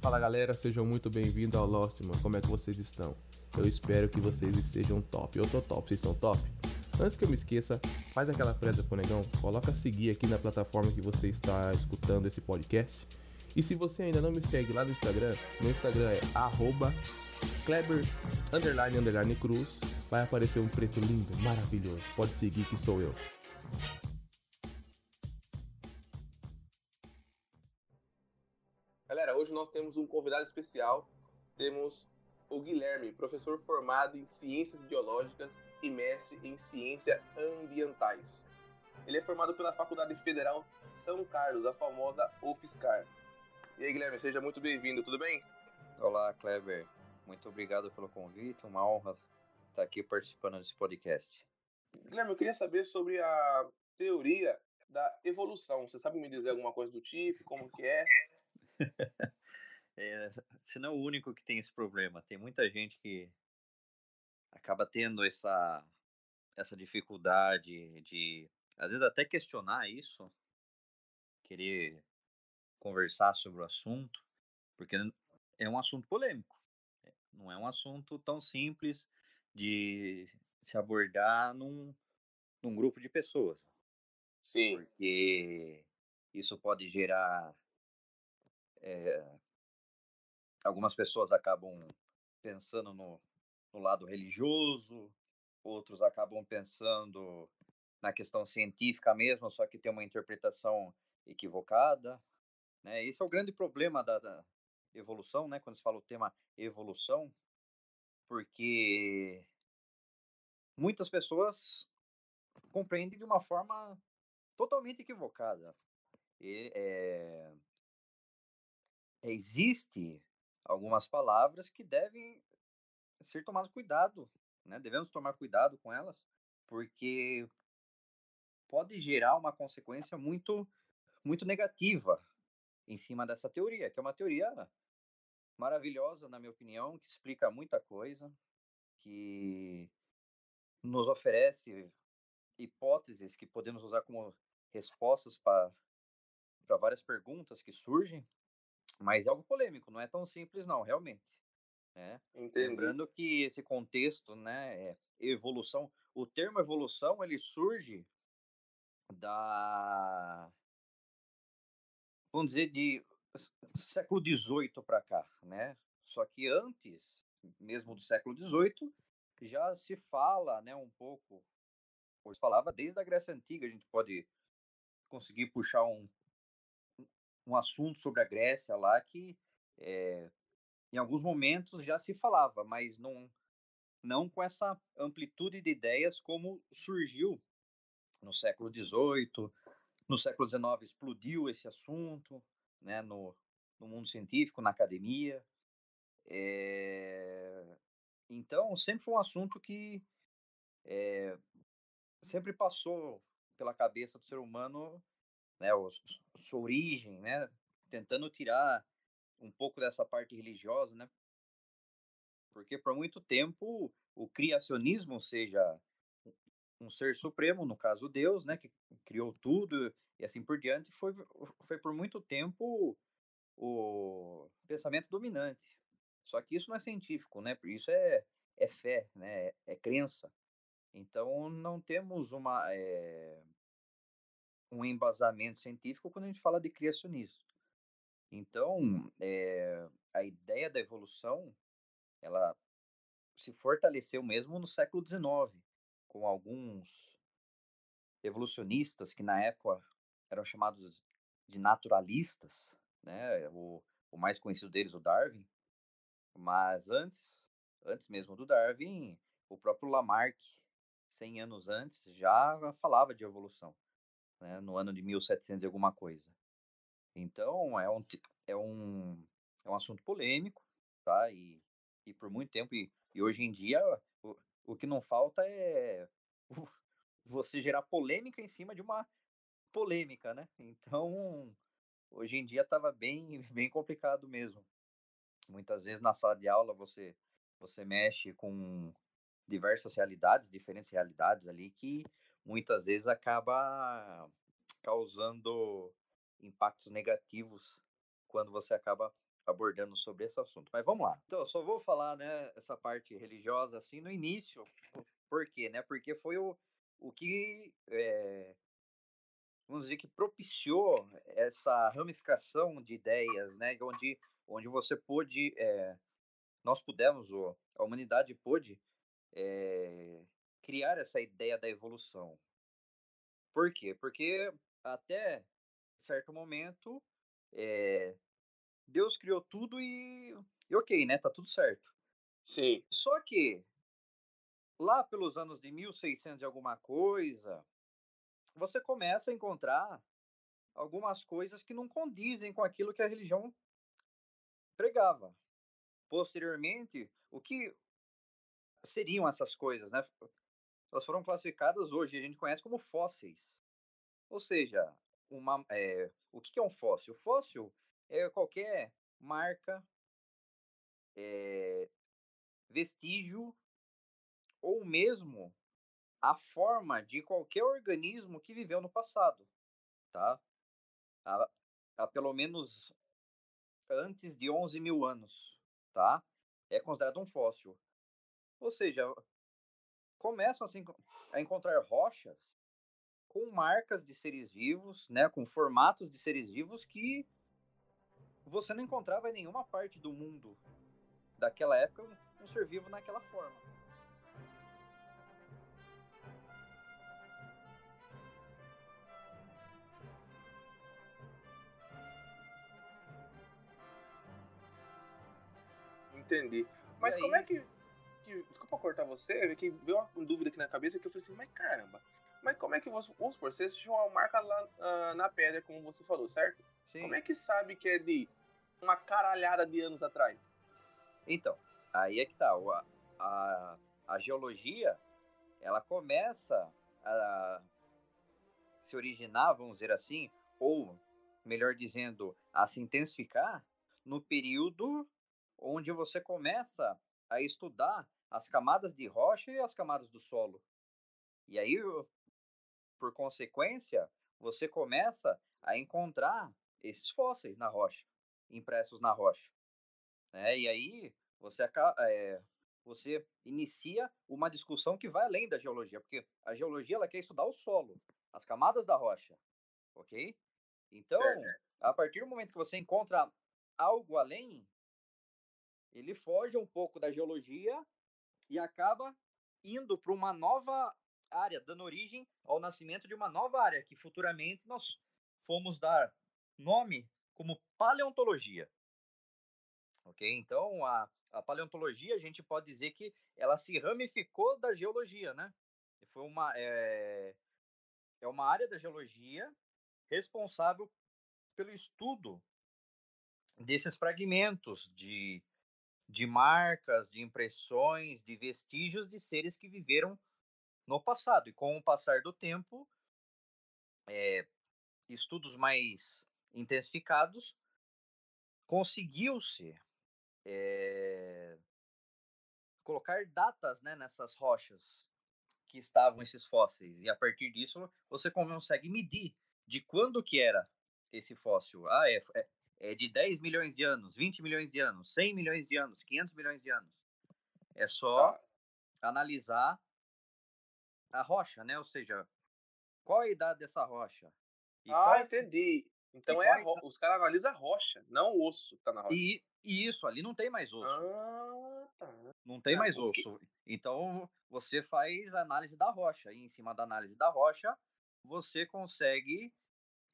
Fala galera, sejam muito bem-vindos ao Lost, mano. Como é que vocês estão? Eu espero que vocês estejam top. Eu tô top, vocês estão top? Antes que eu me esqueça, faz aquela presa pro negão, coloca seguir aqui na plataforma que você está escutando esse podcast. E se você ainda não me segue lá no Instagram, meu Instagram é arroba Kleber underline, underline Cruz. Vai aparecer um preto lindo, maravilhoso. Pode seguir que sou eu. Convidado especial. Temos o Guilherme, professor formado em Ciências Biológicas e mestre em Ciências Ambientais. Ele é formado pela Faculdade Federal São Carlos, a famosa UFSCar. E aí, Guilherme, seja muito bem-vindo, tudo bem? Olá, Kleber. Muito obrigado pelo convite, uma honra estar aqui participando desse podcast. Guilherme, eu queria saber sobre a teoria da evolução. Você sabe me dizer alguma coisa do tipo, como que é? é, você não é o único que tem esse problema. Tem muita gente que acaba tendo essa, essa dificuldade de, às vezes, até questionar isso, querer conversar sobre o assunto, porque é um assunto polêmico. Não é um assunto tão simples de se abordar num, num grupo de pessoas. Sim. Porque isso pode gerar é, algumas pessoas acabam pensando no, no lado religioso, outros acabam pensando na questão científica mesmo, só que tem uma interpretação equivocada. Né? Esse é o grande problema da, da evolução, né? quando se fala o tema evolução, porque muitas pessoas compreendem de uma forma totalmente equivocada. E, é, existe algumas palavras que devem ser tomadas cuidado, né? Devemos tomar cuidado com elas, porque pode gerar uma consequência muito muito negativa em cima dessa teoria, que é uma teoria maravilhosa, na minha opinião, que explica muita coisa, que nos oferece hipóteses que podemos usar como respostas para várias perguntas que surgem mas é algo polêmico, não é tão simples não, realmente. Né? Lembrando que esse contexto, né, é evolução, o termo evolução ele surge da, vamos dizer, de século XVIII para cá, né? Só que antes, mesmo do século XVIII, já se fala, né, um pouco, ou se falava desde a Grécia Antiga, a gente pode conseguir puxar um, um assunto sobre a Grécia lá que é, em alguns momentos já se falava, mas não, não com essa amplitude de ideias como surgiu no século XVIII, no século XIX explodiu esse assunto, né, no, no mundo científico, na academia. É, então, sempre foi um assunto que é, sempre passou pela cabeça do ser humano né, o, sua origem, né, tentando tirar um pouco dessa parte religiosa, né, porque por muito tempo o criacionismo, seja um ser supremo, no caso Deus, né, que criou tudo e assim por diante, foi, foi por muito tempo o pensamento dominante. Só que isso não é científico, né? Isso é, é fé, né? É crença. Então não temos uma é, um embasamento científico quando a gente fala de criacionismo. Então, é, a ideia da evolução, ela se fortaleceu mesmo no século XIX, com alguns evolucionistas que na época eram chamados de naturalistas, né? O, o mais conhecido deles, o Darwin. Mas antes, antes mesmo do Darwin, o próprio Lamarck, 100 anos antes, já falava de evolução né, no ano de 1700 e alguma coisa. Então, é um, é um, é um assunto polêmico, tá? E, e por muito tempo, e, e hoje em dia, o, o que não falta é você gerar polêmica em cima de uma polêmica, né? Então, hoje em dia estava bem, bem complicado mesmo. Muitas vezes na sala de aula você, você mexe com diversas realidades, diferentes realidades ali que muitas vezes acaba causando impactos negativos quando você acaba abordando sobre esse assunto. Mas vamos lá. Então, eu só vou falar, né, essa parte religiosa assim no início. Por quê, né? Porque foi o, o que é, vamos dizer que propiciou essa ramificação de ideias, né? Onde, onde você pôde, é, nós pudemos, a humanidade pôde é, criar essa ideia da evolução. Por quê? Porque até certo momento é, Deus criou tudo e, e ok, né? Tá tudo certo. Sim. Só que lá pelos anos de 1600 e alguma coisa, você começa a encontrar algumas coisas que não condizem com aquilo que a religião pregava. Posteriormente, o que seriam essas coisas, né? Elas foram classificadas hoje, a gente conhece como fósseis. Ou seja, uma, é, o que é um fóssil? Fóssil é qualquer marca, é, vestígio ou mesmo a forma de qualquer organismo que viveu no passado, tá? Há, há pelo menos antes de 11 mil anos, tá? É considerado um fóssil. Ou seja, começam assim, a encontrar rochas com marcas de seres vivos, né, com formatos de seres vivos que você não encontrava em nenhuma parte do mundo daquela época um ser vivo naquela forma. Entendi. Mas como é que, que. Desculpa cortar você, é que veio uma dúvida aqui na cabeça que eu falei assim, mas caramba, mas como é que você. Vamos supor, você deixou uma marca lá uh, na pedra, como você falou, certo? Sim. Como é que sabe que é de uma caralhada de anos atrás? Então, aí é que tá. A, a, a geologia, ela começa a se originar, vamos dizer assim, ou, melhor dizendo, a se intensificar no período onde você começa a estudar as camadas de rocha e as camadas do solo. E aí, por consequência, você começa a encontrar esses fósseis na rocha, impressos na rocha. Né? E aí você, é, você inicia uma discussão que vai além da geologia, porque a geologia ela quer estudar o solo, as camadas da rocha, ok? Então, certo. a partir do momento que você encontra algo além, ele foge um pouco da geologia e acaba indo para uma nova área, dando origem ao nascimento de uma nova área que futuramente nós fomos dar nome como paleontologia. Ok? Então, a, a paleontologia, a gente pode dizer que ela se ramificou da geologia, né? Foi uma, é, é uma área da geologia responsável pelo estudo desses fragmentos de de marcas, de impressões, de vestígios de seres que viveram no passado. E com o passar do tempo, é, estudos mais intensificados, conseguiu-se é, colocar datas né, nessas rochas que estavam esses fósseis. E a partir disso, você consegue medir de quando que era esse fóssil. Ah, é, é é de 10 milhões de anos, 20 milhões de anos, 100 milhões de anos, 500 milhões de anos. É só tá. analisar a rocha, né? Ou seja, qual a idade dessa rocha? E ah, qual... entendi. Então é ro... os caras analisam a rocha, não o osso que tá na rocha. E, e isso, ali não tem mais osso. Ah, tá. Não tem ah, mais porque... osso. Então você faz a análise da rocha. E em cima da análise da rocha, você consegue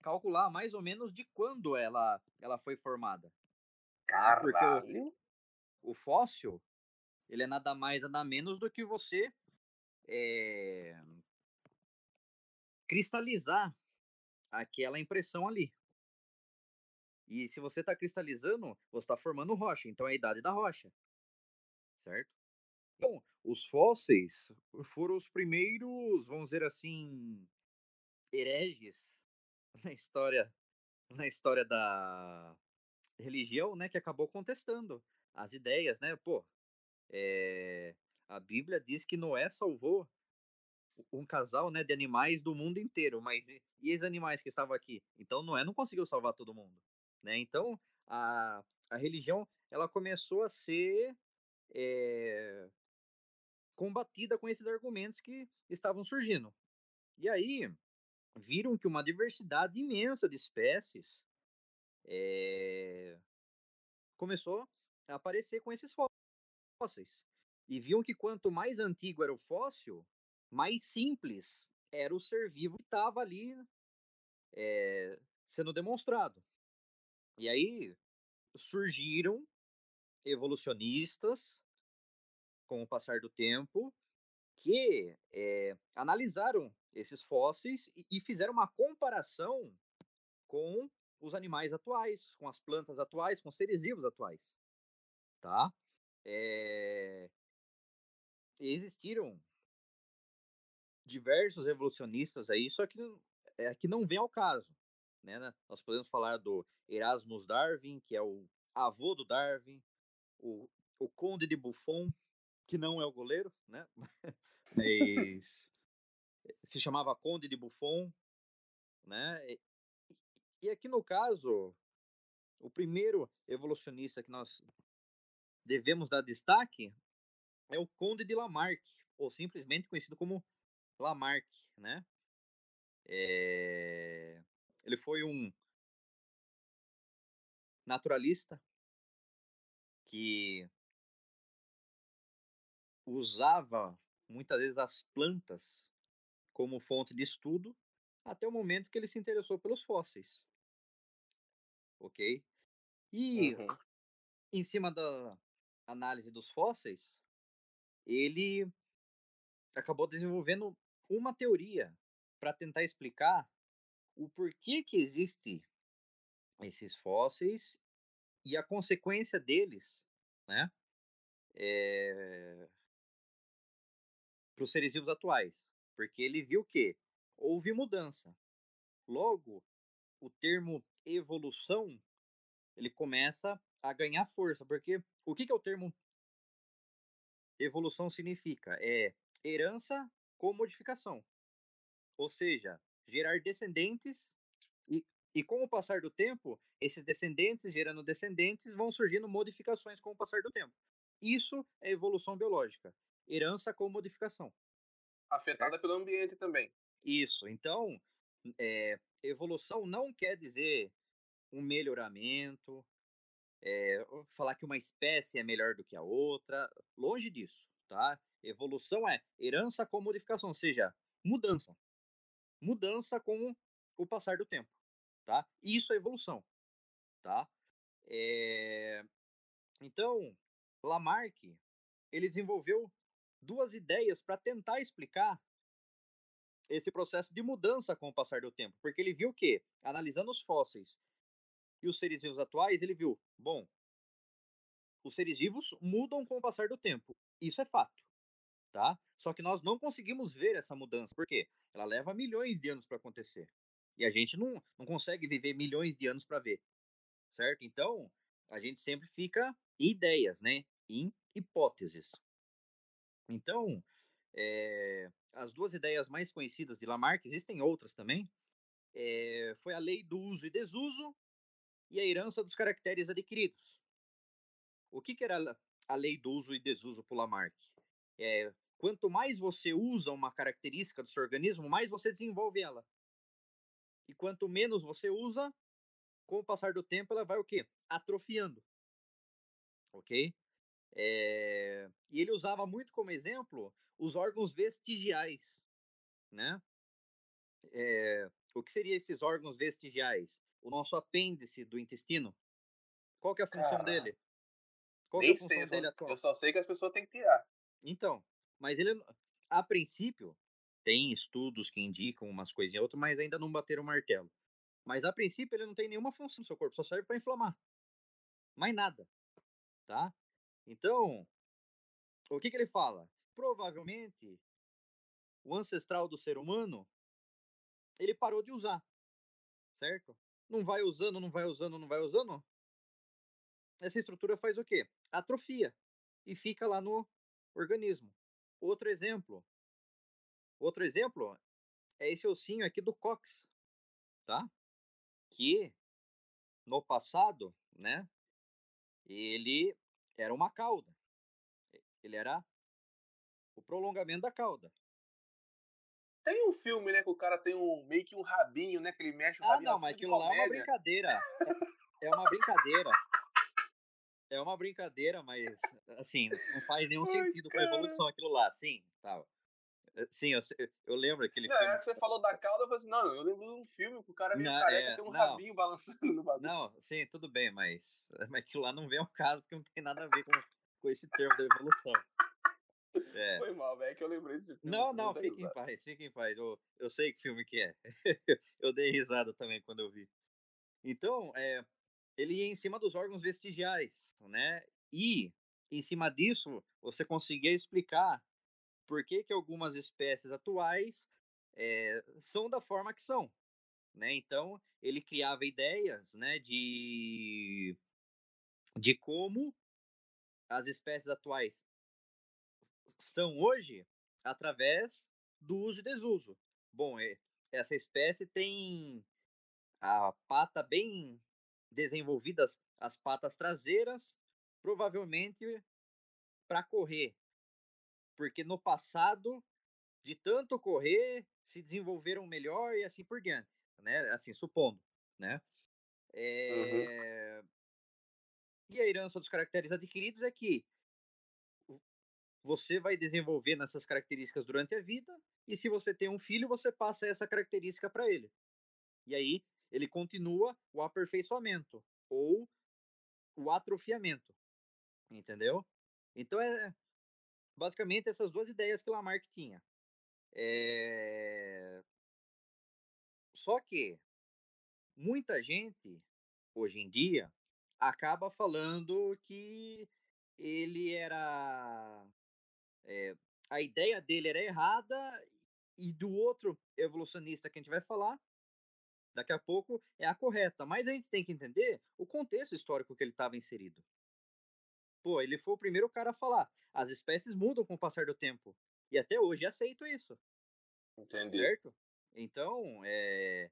calcular mais ou menos de quando ela, ela foi formada. Caralho! Porque o, o fóssil, ele é nada mais, nada menos do que você é, cristalizar aquela impressão ali. E se você está cristalizando, você está formando rocha, então é a idade da rocha. Certo? Então, os fósseis foram os primeiros, vamos dizer assim, hereges na história na história da religião, né, que acabou contestando as ideias, né? Pô, é, a Bíblia diz que Noé salvou um casal, né, de animais do mundo inteiro, mas e, e os animais que estavam aqui? Então Noé não conseguiu salvar todo mundo, né? Então, a, a religião, ela começou a ser é, combatida com esses argumentos que estavam surgindo. E aí, viram que uma diversidade imensa de espécies é, começou a aparecer com esses fósseis. E viam que quanto mais antigo era o fóssil, mais simples era o ser vivo que estava ali é, sendo demonstrado. E aí surgiram evolucionistas com o passar do tempo que é, analisaram esses fósseis e, e fizeram uma comparação com os animais atuais, com as plantas atuais, com os seres vivos atuais, tá? É... Existiram diversos evolucionistas aí, só que é que não vem ao caso, né? Nós podemos falar do Erasmus Darwin, que é o avô do Darwin, o, o Conde de Buffon, que não é o goleiro, né? Mas se chamava Conde de Buffon, né? E, e aqui no caso, o primeiro evolucionista que nós devemos dar destaque é o Conde de Lamarck, ou simplesmente conhecido como Lamarck, né? É... Ele foi um naturalista que usava muitas vezes as plantas como fonte de estudo até o momento que ele se interessou pelos fósseis. Ok? E uhum. em cima da análise dos fósseis, ele acabou desenvolvendo uma teoria para tentar explicar o porquê que existe esses fósseis e a consequência deles, né, é, para os seres vivos atuais, porque ele viu que houve mudança. Logo, o termo evolução ele começa a ganhar força, porque o que, que é o termo evolução significa? É herança com modificação. Ou seja, gerar descendentes e, e com o passar do tempo, esses descendentes gerando descendentes vão surgindo modificações com o passar do tempo. Isso é evolução biológica. Herança com modificação. Afetada pelo ambiente também. Isso. Então, é, evolução não quer dizer um melhoramento, é, falar que uma espécie é melhor do que a outra. Longe disso, tá? Evolução é herança com modificação, ou seja, mudança. Mudança com o passar do tempo, tá? Isso é evolução, tá? É... Então, Lamarck, ele desenvolveu duas ideias para tentar explicar esse processo de mudança com o passar do tempo, porque ele viu que, analisando os fósseis e os seres vivos atuais, ele viu, bom, os seres vivos mudam com o passar do tempo. Isso é fato tá? Só que nós não conseguimos ver essa mudança, porque ela leva milhões de anos para acontecer. E a gente não, não consegue viver milhões de anos para ver, certo? Então, a gente sempre fica em ideias, né? Em hipóteses. Então, é, as duas ideias mais conhecidas de Lamarck, existem outras também, é, foi a lei do uso e desuso e a herança dos caracteres adquiridos. O que, que era a lei do uso e desuso por Lamarck? É, Quanto mais você usa uma característica do seu organismo, mais você desenvolve ela. E quanto menos você usa, com o passar do tempo, ela vai o quê? Atrofiando. Ok? É... E ele usava muito como exemplo os órgãos vestigiais, né? É... O que seriam esses órgãos vestigiais? O nosso apêndice do intestino. Qual que é a função dele? Qual é a função sei, dele atual? Eu só sei que as pessoas têm que tirar. Então, mas ele, a princípio, tem estudos que indicam umas coisinhas e outras, mas ainda não bateram o martelo. Mas a princípio ele não tem nenhuma função no seu corpo, só serve para inflamar. Mais nada. Tá? Então, o que, que ele fala? Provavelmente, o ancestral do ser humano, ele parou de usar. Certo? Não vai usando, não vai usando, não vai usando. Essa estrutura faz o quê? Atrofia. E fica lá no organismo. Outro exemplo. Outro exemplo é esse ossinho aqui do cox, tá? Que no passado, né? Ele era uma cauda. Ele era o prolongamento da cauda. Tem um filme, né, que o cara tem um meio que um rabinho, né, que ele mexe o ah, rabinho. Ah, não, mas aquilo lá é uma brincadeira. É, é uma brincadeira. É uma brincadeira, mas assim, não faz nenhum Ai, sentido com a evolução aquilo lá. Sim, tal. Eh, sim, eu, eu lembro aquele não, filme. É que você falou da cauda, eu falei assim, não, eu lembro de um filme que o cara meio não, careca é, tem um não, rabinho balançando no bagulho. Não, sim, tudo bem, mas, mas aquilo lá não vem ao caso, porque não tem nada a ver com, com esse termo da evolução. É. Foi mal, velho, que eu lembrei desse filme. Não, não, fique em paz, fique em paz. Eu, eu sei que filme que é. eu dei risada também quando eu vi. Então, é, ele ia em cima dos órgãos vestigiais, né? E, em cima disso, você conseguia explicar por que, que algumas espécies atuais é, são da forma que são, né? Então, ele criava ideias, né, de, de como as espécies atuais são hoje através do uso e desuso. Bom, essa espécie tem a pata bem desenvolvidas, as patas traseiras, provavelmente para correr. Porque no passado, de tanto correr, se desenvolveram melhor e assim por diante, né? Assim, supondo, né? É... Uhum. E a herança dos caracteres adquiridos é que você vai desenvolver nessas características durante a vida, e se você tem um filho, você passa essa característica para ele. E aí ele continua o aperfeiçoamento ou o atrofiamento. Entendeu? Então é basicamente essas duas ideias que Lamarck tinha. É... Só que muita gente hoje em dia acaba falando que ele era é, a ideia dele era errada e do outro evolucionista que a gente vai falar daqui a pouco é a correta. Mas a gente tem que entender o contexto histórico que ele estava inserido. Pô, ele foi o primeiro cara a falar. As espécies mudam com o passar do tempo. E até hoje aceito isso. Entendi. Certo? Então, é,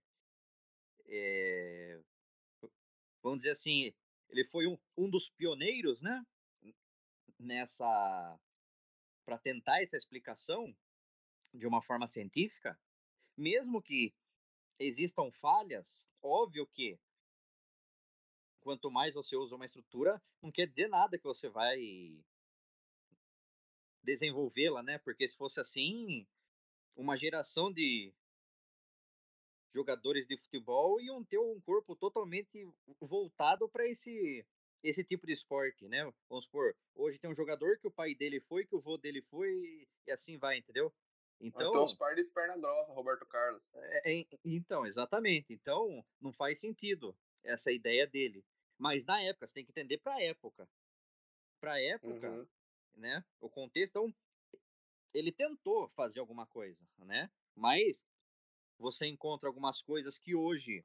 é, vamos dizer assim, ele foi um, um dos pioneiros, né? Nessa para tentar essa explicação de uma forma científica, mesmo que existam falhas, óbvio que quanto mais você usa uma estrutura, não quer dizer nada que você vai desenvolvê-la, né? Porque se fosse assim, uma geração de jogadores de futebol iam ter um corpo totalmente voltado para esse esse tipo de esporte, né? Vamos supor, hoje tem um jogador que o pai dele foi, que o vô dele foi, e assim vai, entendeu? Então, então os par de perna grossa, Roberto Carlos. É, é, então, exatamente. Então, não faz sentido essa ideia dele. Mas na época, você tem que entender para a época. Para a época, uhum. Né? O contexto, então, ele tentou fazer alguma coisa, né? Mas você encontra algumas coisas que hoje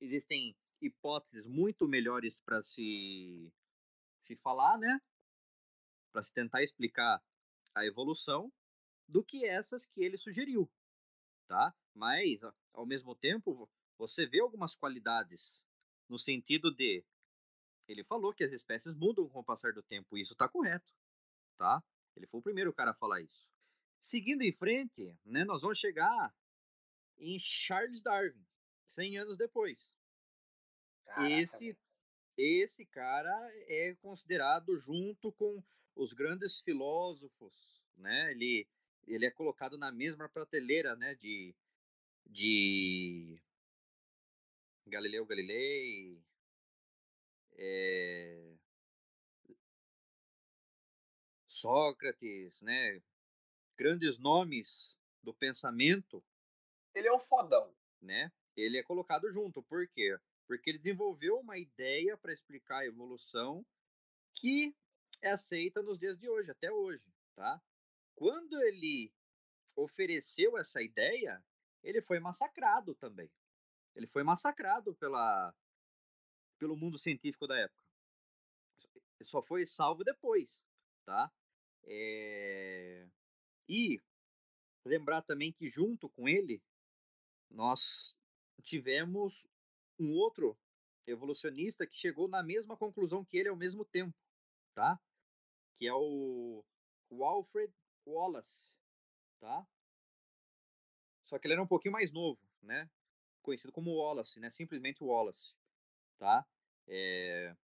existem hipóteses muito melhores para se, se falar, né? Para se tentar explicar a evolução do que essas que ele sugeriu, tá? Mas, ao mesmo tempo, você vê algumas qualidades no sentido de ele falou que as espécies mudam com o passar do tempo, e isso está correto, tá? Ele foi o primeiro cara a falar isso. Seguindo em frente, né, nós vamos chegar em Charles Darwin, 100 anos depois. Caraca, esse esse cara é considerado junto com os grandes filósofos, né? Ele ele é colocado na mesma prateleira, né, de de Galileu Galilei, é... Sócrates, né? Grandes nomes do pensamento. Ele é um fodão, né? Ele é colocado junto, por quê? Porque ele desenvolveu uma ideia para explicar a evolução que é aceita nos dias de hoje, até hoje, tá? Quando ele ofereceu essa ideia, ele foi massacrado também. Ele foi massacrado pela, pelo mundo científico da época. Só foi salvo depois, tá? É... E lembrar também que junto com ele nós tivemos um outro evolucionista que chegou na mesma conclusão que ele ao mesmo tempo, tá? Que é o, o Alfred Wallace, tá? Só que ele era um pouquinho mais novo, né? Conhecido como Wallace, né? Simplesmente Wallace, tá? É...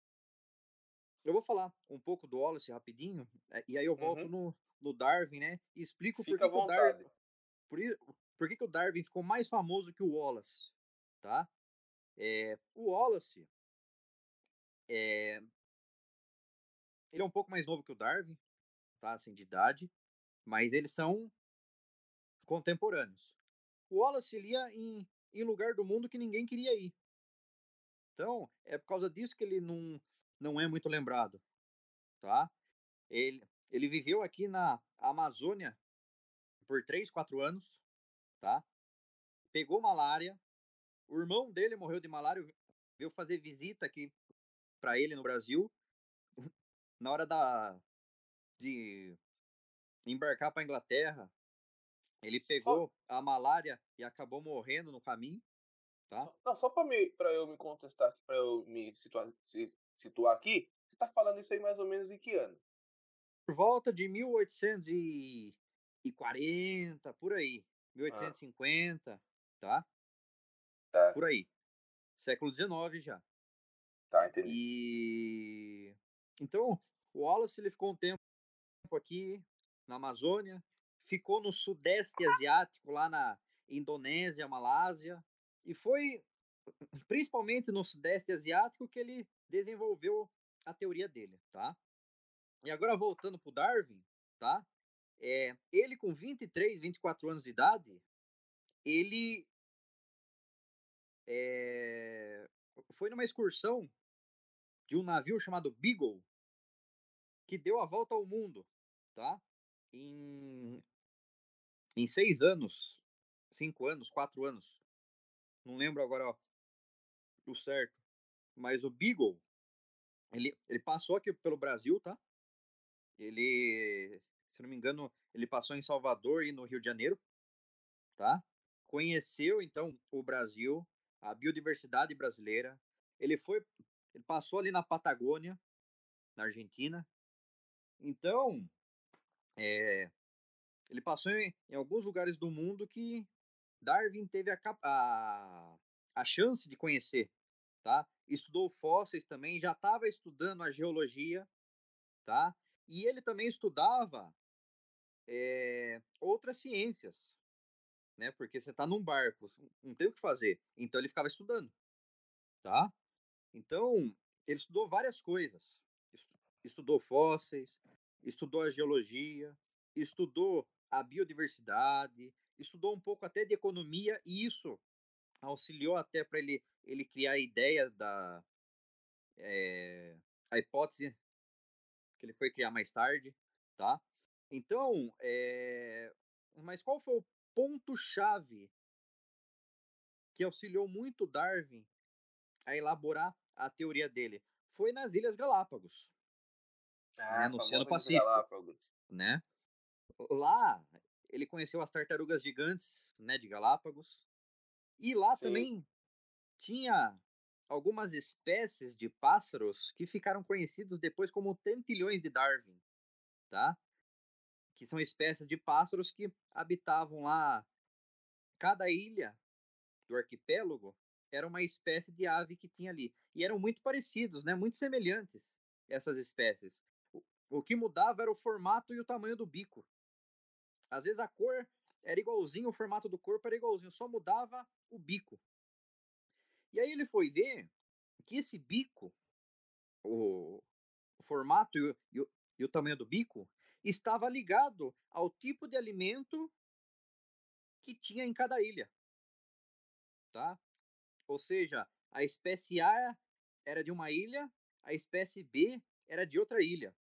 Eu vou falar um pouco do Wallace rapidinho, é, e aí eu volto uhum. no, no Darwin, né? E explico Fica por que, o Darwin... Por, por que, que o Darwin ficou mais famoso que o Wallace, tá? É, o Wallace, é, ele é um pouco mais novo que o Darwin, tá? Assim, de idade, mas eles são contemporâneos. O Wallace ele ia em, em lugar do mundo que ninguém queria ir. Então, é por causa disso que ele não, não é muito lembrado, tá? Ele, ele viveu aqui na Amazônia por 3, 4 anos, tá? Pegou malária, o irmão dele morreu de malária, veio fazer visita aqui para ele no Brasil. Na hora da de embarcar para Inglaterra, ele pegou só... a malária e acabou morrendo no caminho, tá? Não, só para eu me contestar, para eu me situar, situar aqui, você tá falando isso aí mais ou menos em que ano? Por volta de 1840, por aí. 1850, ah. tá? Tá. Por aí. Século XIX já. Tá, entendi. E então, o Wallace ele ficou um tempo aqui na Amazônia, ficou no sudeste asiático, lá na Indonésia, Malásia, e foi principalmente no sudeste asiático que ele desenvolveu a teoria dele, tá? E agora voltando para Darwin, tá? É, ele com 23, 24 anos de idade, ele é, foi numa excursão de um navio chamado Beagle, que deu a volta ao mundo, tá? Em, em seis anos, cinco anos, quatro anos, não lembro agora o certo, mas o Beagle, ele, ele passou aqui pelo Brasil, tá? Ele, se não me engano, ele passou em Salvador e no Rio de Janeiro, tá? Conheceu então o Brasil, a biodiversidade brasileira. Ele foi, ele passou ali na Patagônia, na Argentina. Então, é, ele passou em, em, alguns lugares do mundo que Darwin teve a, a, a chance de conhecer, tá? Estudou fósseis também, já estava estudando a geologia, tá? E ele também estudava é, outras ciências, né? Porque você está num barco, não tem o que fazer. Então ele ficava estudando, tá? Então ele estudou várias coisas. Estudou fósseis, estudou a geologia, estudou a biodiversidade, estudou um pouco até de economia e isso auxiliou até para ele ele criar a ideia da é, a hipótese que ele foi criar mais tarde, tá? Então, é... mas qual foi o ponto-chave que auxiliou muito Darwin a elaborar a teoria dele? Foi nas Ilhas Galápagos, né, ah, né, no Oceano Pacífico, né? Lá ele conheceu as tartarugas gigantes, né, de Galápagos, e lá Sim. também tinha algumas espécies de pássaros que ficaram conhecidos depois como tentilhões de Darwin, tá? Que são espécies de pássaros que habitavam lá. Cada ilha do arquipélago era uma espécie de ave que tinha ali. E eram muito parecidos, né? Muito semelhantes essas espécies. O, o que mudava era o formato e o tamanho do bico. Às vezes a cor era igualzinho, o formato do corpo era igualzinho, só mudava o bico. E aí ele foi ver que esse bico, o, o formato e o, e, o, e o tamanho do bico, estava ligado ao tipo de alimento que tinha em cada ilha. Tá? Ou seja, a espécie A era de uma ilha, a espécie B era de outra ilha.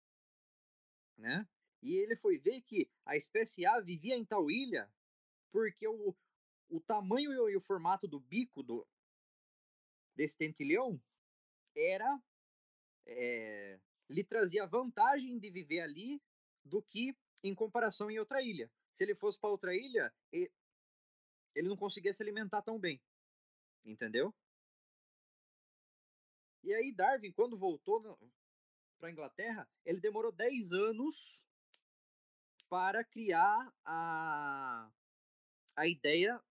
Né? E ele foi ver que a espécie A vivia em tal ilha porque o, o tamanho e o, formato do bico do, desse tentilhão era é, lhe trazia vantagem de viver ali do que em comparação em outra ilha. Se ele fosse para outra ilha, ele não conseguia se alimentar tão bem. Entendeu? E aí Darwin, quando voltou para a Inglaterra, ele demorou 10 anos para criar a, a ideia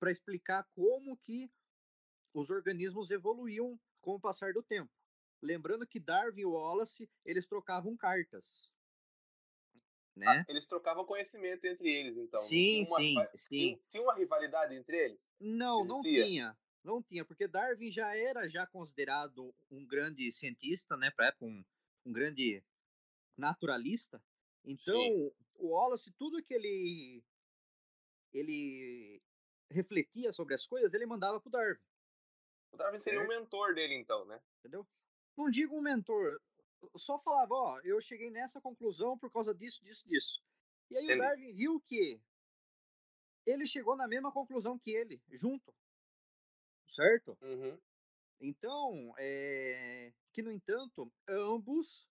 para explicar como que os organismos evoluíam com o passar do tempo. Lembrando que Darwin e Wallace, eles trocavam cartas. Né? Ah, eles trocavam conhecimento entre eles, então. Sim, sim, sim. Tinha, tinha, uma rivalidade entre eles? Não, Existia? não tinha. Não tinha, porque Darwin já era já considerado um grande cientista, né, para época, um, um grande naturalista. Então, sim. o Wallace, tudo que ele ele refletia sobre as coisas, ele mandava pro Darwin. O Darwin seria o um mentor dele, então, né? Entendeu? Não digo um mentor, só falava, ó, eu cheguei nessa conclusão por causa disso, disso, disso. E aí Entendi. o Darwin viu que ele chegou na mesma conclusão que ele, junto. Certo? Uhum. Então, é... que no entanto, ambos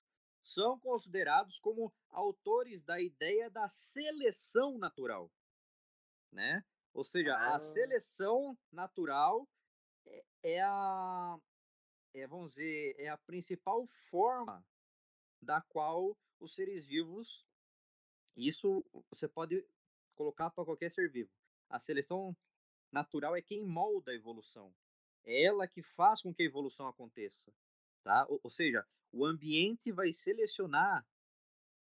são considerados como autores da ideia da seleção natural, né? Ou seja, ah. a seleção natural é, é a é, vamos dizer, é a principal forma da qual os seres vivos, isso você pode colocar para qualquer ser vivo. A seleção natural é quem molda a evolução. É ela que faz com que a evolução aconteça, tá? Ou, ou seja, o ambiente vai selecionar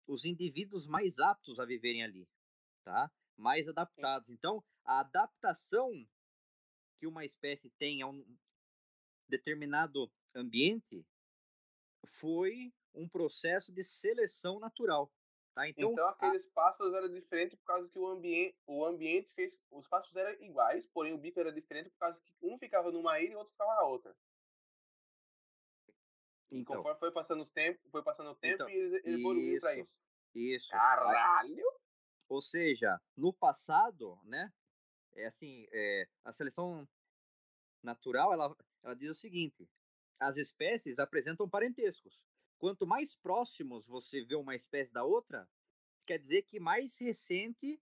os indivíduos mais aptos a viverem ali, tá? Mais adaptados. Então, a adaptação que uma espécie tem a um determinado ambiente foi um processo de seleção natural. Tá? Então, então aqueles a... pássaros eram diferentes por causa que o ambiente, o ambiente fez. Os pássaros eram iguais, porém o bico era diferente por causa que um ficava numa ilha e o outro ficava na outra. Então, conforme foi passando, os tempo, foi passando o tempo então, e eles evoluíram para isso. Isso. Caralho! Ou seja, no passado, né? É assim, é, a seleção natural, ela, ela diz o seguinte: as espécies apresentam parentescos. Quanto mais próximos você vê uma espécie da outra, quer dizer que mais recente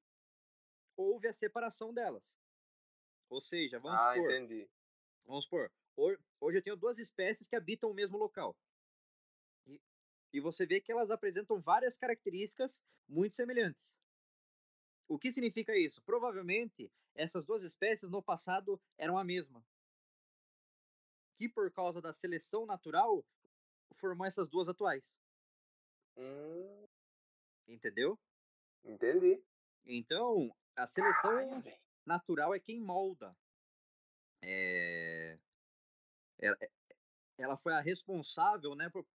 houve a separação delas. Ou seja, vamos ah, supor. Entendi. Vamos supor. Hoje eu tenho duas espécies que habitam o mesmo local. E, e você vê que elas apresentam várias características muito semelhantes. O que significa isso? Provavelmente essas duas espécies no passado eram a mesma que por causa da seleção natural formou essas duas atuais. Hum. Entendeu? Entendi. Então, a seleção natural é quem molda. É... Ela, ela foi a responsável né, por,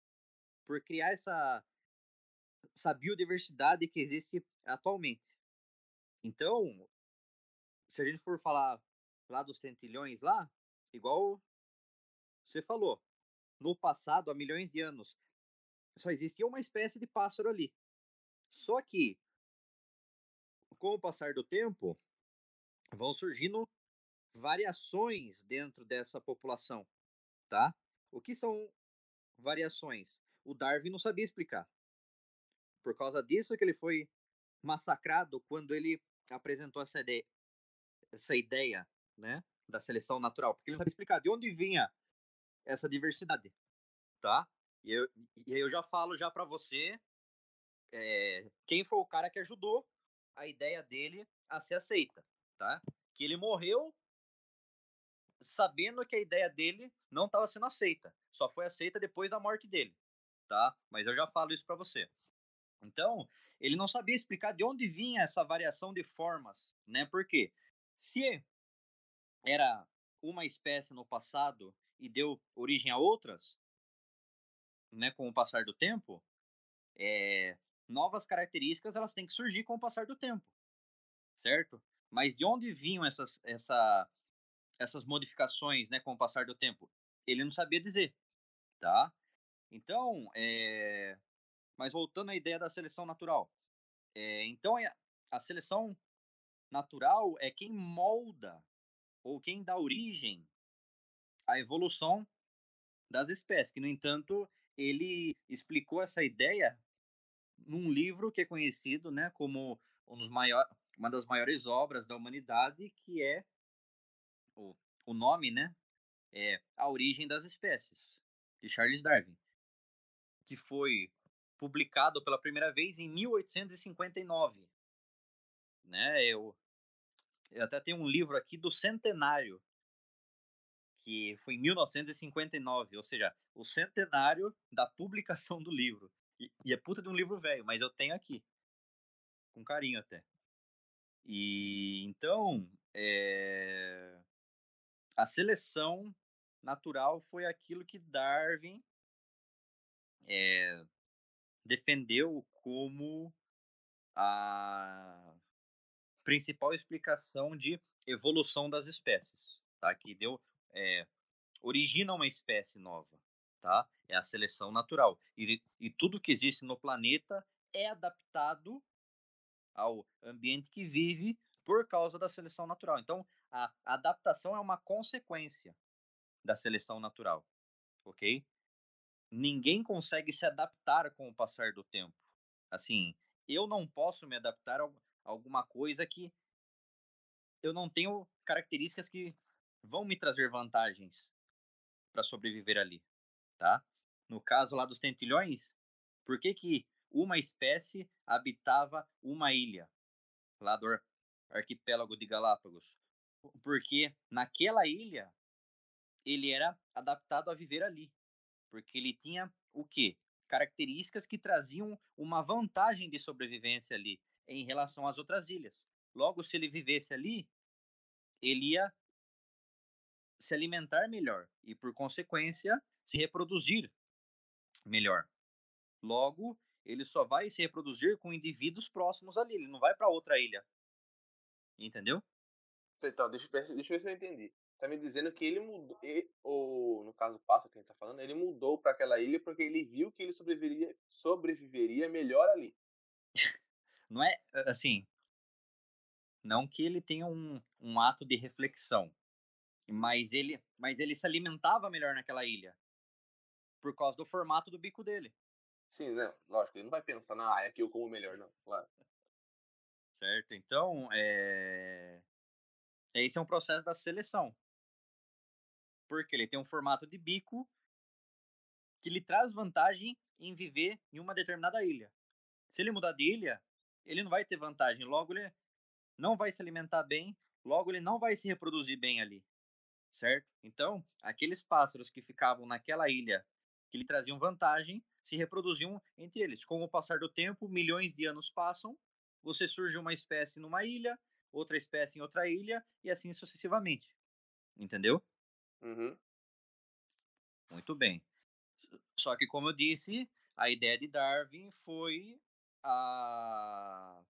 por criar essa, essa biodiversidade que existe atualmente. Então, se a gente for falar lá dos tentilhões lá, igual você falou, no passado, há milhões de anos, só existia uma espécie de pássaro ali. Só que, com o passar do tempo, vão surgindo variações dentro dessa população, tá? O que são variações? O Darwin não sabia explicar. Por causa disso que ele foi massacrado quando ele apresentou essa ideia, essa ideia, né, da seleção natural, porque ele não sabia explicar de onde vinha essa diversidade, tá? E eu, e eu já falo já para você é, quem foi o cara que ajudou a ideia dele a ser aceita, tá? Que ele morreu sabendo que a ideia dele não estava sendo aceita, só foi aceita depois da morte dele, tá? Mas eu já falo isso para você. Então, ele não sabia explicar de onde vinha essa variação de formas, né? Porque se era uma espécie no passado e deu origem a outras, né, com o passar do tempo, é, novas características elas têm que surgir com o passar do tempo, certo? Mas de onde vinham essas, essa, essas modificações, né, com o passar do tempo? Ele não sabia dizer, tá? Então, é... mas voltando à ideia da seleção natural, é, então a seleção natural é quem molda ou quem dá origem a evolução das espécies, que, no entanto, ele explicou essa ideia num livro que é conhecido né, como um maior, uma das maiores obras da humanidade, que é o, o nome, né? é A Origem das Espécies, de Charles Darwin, que foi publicado pela primeira vez em 1859. Né? Eu, eu até tenho um livro aqui do centenário, que foi em 1959, ou seja, o centenário da publicação do livro. E, e é puta de um livro velho, mas eu tenho aqui, com carinho até. E então, é, a seleção natural foi aquilo que Darwin é, defendeu como a principal explicação de evolução das espécies, tá? Que deu é, origina uma espécie nova, tá? É a seleção natural e, e tudo que existe no planeta é adaptado ao ambiente que vive por causa da seleção natural. Então, a adaptação é uma consequência da seleção natural, ok? ninguém consegue se adaptar com o passar do tempo. Assim, eu não posso me adaptar a alguma coisa que eu não tenho características que vão me trazer vantagens para sobreviver ali, tá? No caso lá dos tentilhões, por que que uma espécie habitava uma ilha lá do arquipélago de Galápagos? Porque naquela ilha ele era adaptado a viver ali porque ele tinha o quê? Características que traziam uma vantagem de sobrevivência ali em relação às outras ilhas. Logo, se ele vivesse ali, ele ia se alimentar melhor e, por consequência, se reproduzir melhor. Logo, ele só vai se reproduzir com indivíduos próximos ali, ele não vai para outra ilha. Entendeu? Então, deixa, deixa eu ver se eu entendi tá me dizendo que ele mudou, ou no caso Passa que a gente tá falando, ele mudou para aquela ilha porque ele viu que ele sobreviveria, sobreviveria melhor ali. Não é assim. Não que ele tenha um, um ato de reflexão, mas ele, mas ele se alimentava melhor naquela ilha por causa do formato do bico dele. Sim, né? Lógico, ele não vai pensar, na ah, é aqui eu como melhor, não, claro. Certo, então, é... esse é um processo da seleção porque ele tem um formato de bico que lhe traz vantagem em viver em uma determinada ilha. Se ele mudar de ilha, ele não vai ter vantagem, logo ele não vai se alimentar bem, logo ele não vai se reproduzir bem ali, certo? Então, aqueles pássaros que ficavam naquela ilha que lhe traziam vantagem se reproduziam entre eles. Com o passar do tempo, milhões de anos passam, você surge uma espécie numa ilha, outra espécie em outra ilha e assim sucessivamente. Entendeu? Uhum. Muito bem. Só que, como eu disse, a ideia de Darwin foi a.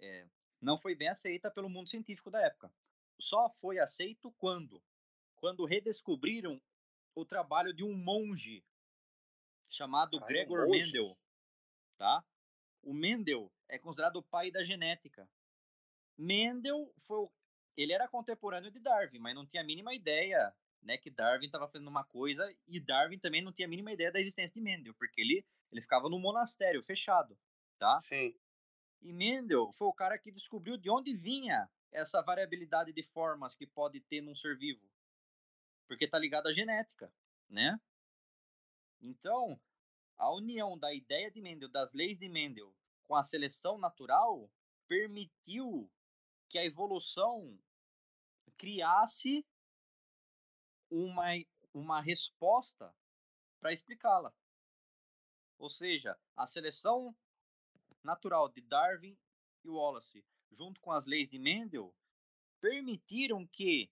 É, não foi bem aceita pelo mundo científico da época. Só foi aceito quando? Quando redescobriram o trabalho de um monge chamado Gregor um Mendel. Tá? O Mendel é considerado o pai da genética. Mendel foi ele era contemporâneo de Darwin, mas não tinha a mínima ideia né, que Darwin estava fazendo uma coisa e Darwin também não tinha a mínima ideia da existência de Mendel, porque ele, ele ficava num monastério fechado, tá? Sim. E Mendel foi o cara que descobriu de onde vinha essa variabilidade de formas que pode ter num ser vivo. Porque está ligado à genética, né? Então, a união da ideia de Mendel, das leis de Mendel, com a seleção natural, permitiu que a evolução criasse uma, uma resposta para explicá-la. Ou seja, a seleção natural de Darwin e Wallace, junto com as leis de Mendel, permitiram que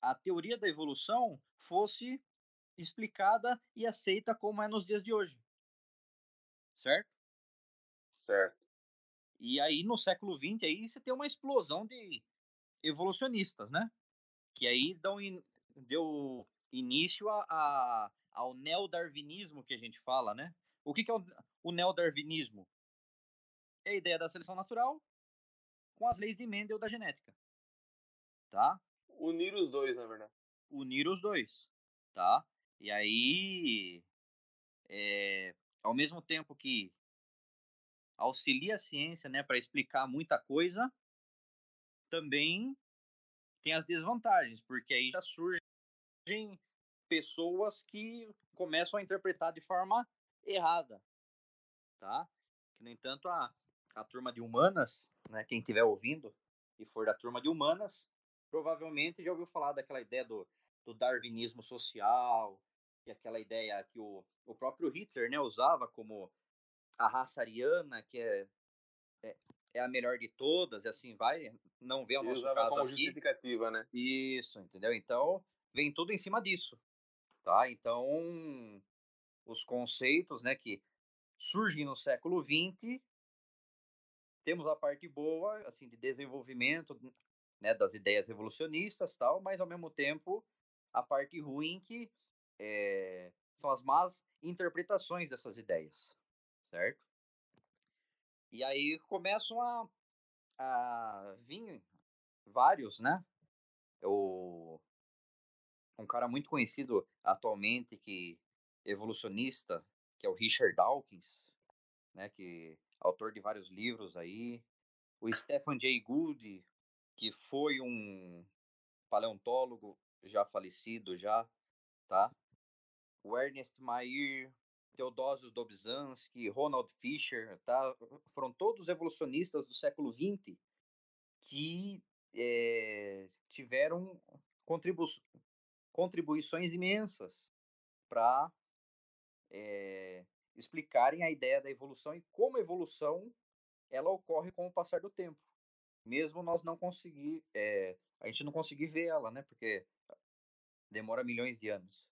a teoria da evolução fosse explicada e aceita como é nos dias de hoje. Certo? Certo. E aí, no século XX, aí você tem uma explosão de evolucionistas, né? Que aí dão in, deu início a, a, ao neodarwinismo que a gente fala, né? O que, que é o, o neodarwinismo? É a ideia da seleção natural com as leis de Mendel da genética, tá? Unir os dois, na verdade. Unir os dois, tá? E aí, é, ao mesmo tempo que auxilia a ciência, né, para explicar muita coisa, também tem as desvantagens, porque aí já surgem pessoas que começam a interpretar de forma errada, tá? Que, no entanto, a, a turma de humanas, né, quem estiver ouvindo e for da turma de humanas, provavelmente já ouviu falar daquela ideia do, do darwinismo social, e aquela ideia que o, o próprio Hitler né, usava como a raça ariana, que é, é, é a melhor de todas, e assim vai, não vê o nosso caso como aqui. justificativa, né? Isso, entendeu? Então, vem tudo em cima disso, tá? Então, os conceitos, né, que surgem no século XX, temos a parte boa, assim, de desenvolvimento, né, das ideias revolucionistas, tal, mas ao mesmo tempo a parte ruim que é, são as más interpretações dessas ideias, certo? E aí começam a, a vir vários, né? O, um cara muito conhecido atualmente que evolucionista, que é o Richard Dawkins, né, que autor de vários livros aí, o Stephen Jay Gould, que foi um paleontólogo já falecido já, tá? O Ernest Mayr, Theodosius Dobzhansky, Ronald Fisher, tá? Foram todos evolucionistas do século XX que é, tiveram contribu contribuições imensas para é, explicarem a ideia da evolução e como a evolução ela ocorre com o passar do tempo, mesmo nós não conseguir, é, a gente não conseguir ver ela, né? Porque demora milhões de anos.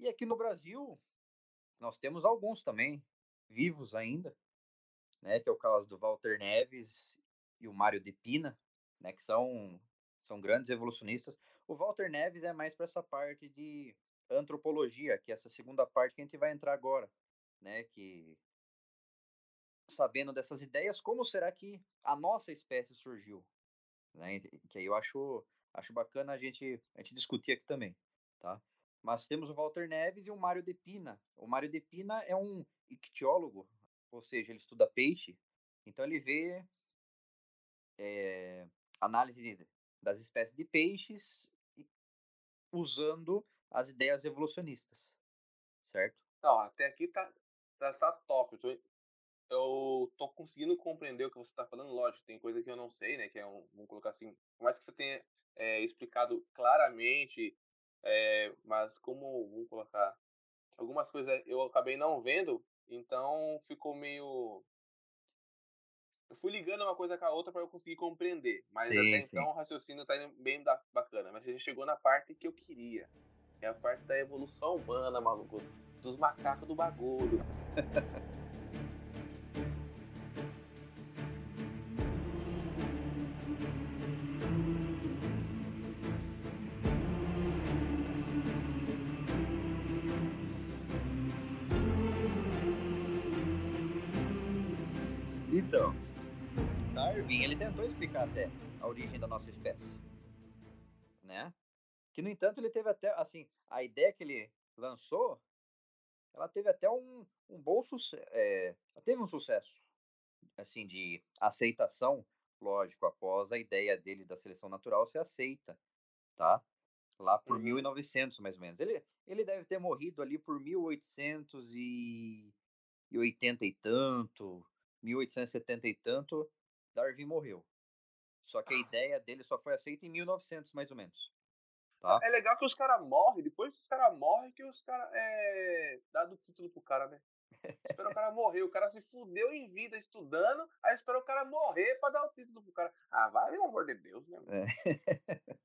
E aqui no Brasil nós temos alguns também vivos ainda, né? Que é o caso do Walter Neves e o Mário de Pina, né? Que são são grandes evolucionistas. O Walter Neves é mais para essa parte de antropologia, que é essa segunda parte que a gente vai entrar agora, né? Que sabendo dessas ideias, como será que a nossa espécie surgiu? Né? Que aí eu acho, acho bacana a gente, a gente discutir aqui também, tá? Mas temos o Walter Neves e o Mário de Pina. O Mário de Pina é um ictiólogo, ou seja, ele estuda peixe, então ele vê é, análise das espécies de peixes usando as ideias evolucionistas, certo? Não, até aqui tá, tá, tá top. Eu tô, eu tô conseguindo compreender o que você está falando. Lógico, tem coisa que eu não sei, né? Que é um, vamos colocar assim, mais que você tenha é, explicado claramente, é, mas como, vamos colocar, algumas coisas eu acabei não vendo, então ficou meio. Eu fui ligando uma coisa com a outra para eu conseguir compreender, mas sim, até sim. então o raciocínio tá bem bacana. Mas a gente chegou na parte que eu queria, é a parte da evolução humana, maluco dos macacos do bagulho. ele tentou explicar até a origem da nossa espécie, né? Que, no entanto, ele teve até, assim, a ideia que ele lançou ela teve até um, um bom sucesso. É, teve um sucesso, assim, de aceitação, lógico, após a ideia dele da seleção natural ser aceita, tá? Lá por uhum. 1900, mais ou menos. Ele, ele deve ter morrido ali por 1880 e tanto, 1870 e tanto, Darwin morreu. Só que a ideia dele só foi aceita em 1900, mais ou menos. Tá? É legal que os caras morrem, depois que os caras morrem, que os caras. É... Dá do título pro cara, né? Espera o cara morrer. O cara se fudeu em vida estudando, aí espera o cara morrer pra dar o título pro cara. Ah, vai, pelo amor de Deus, né? É.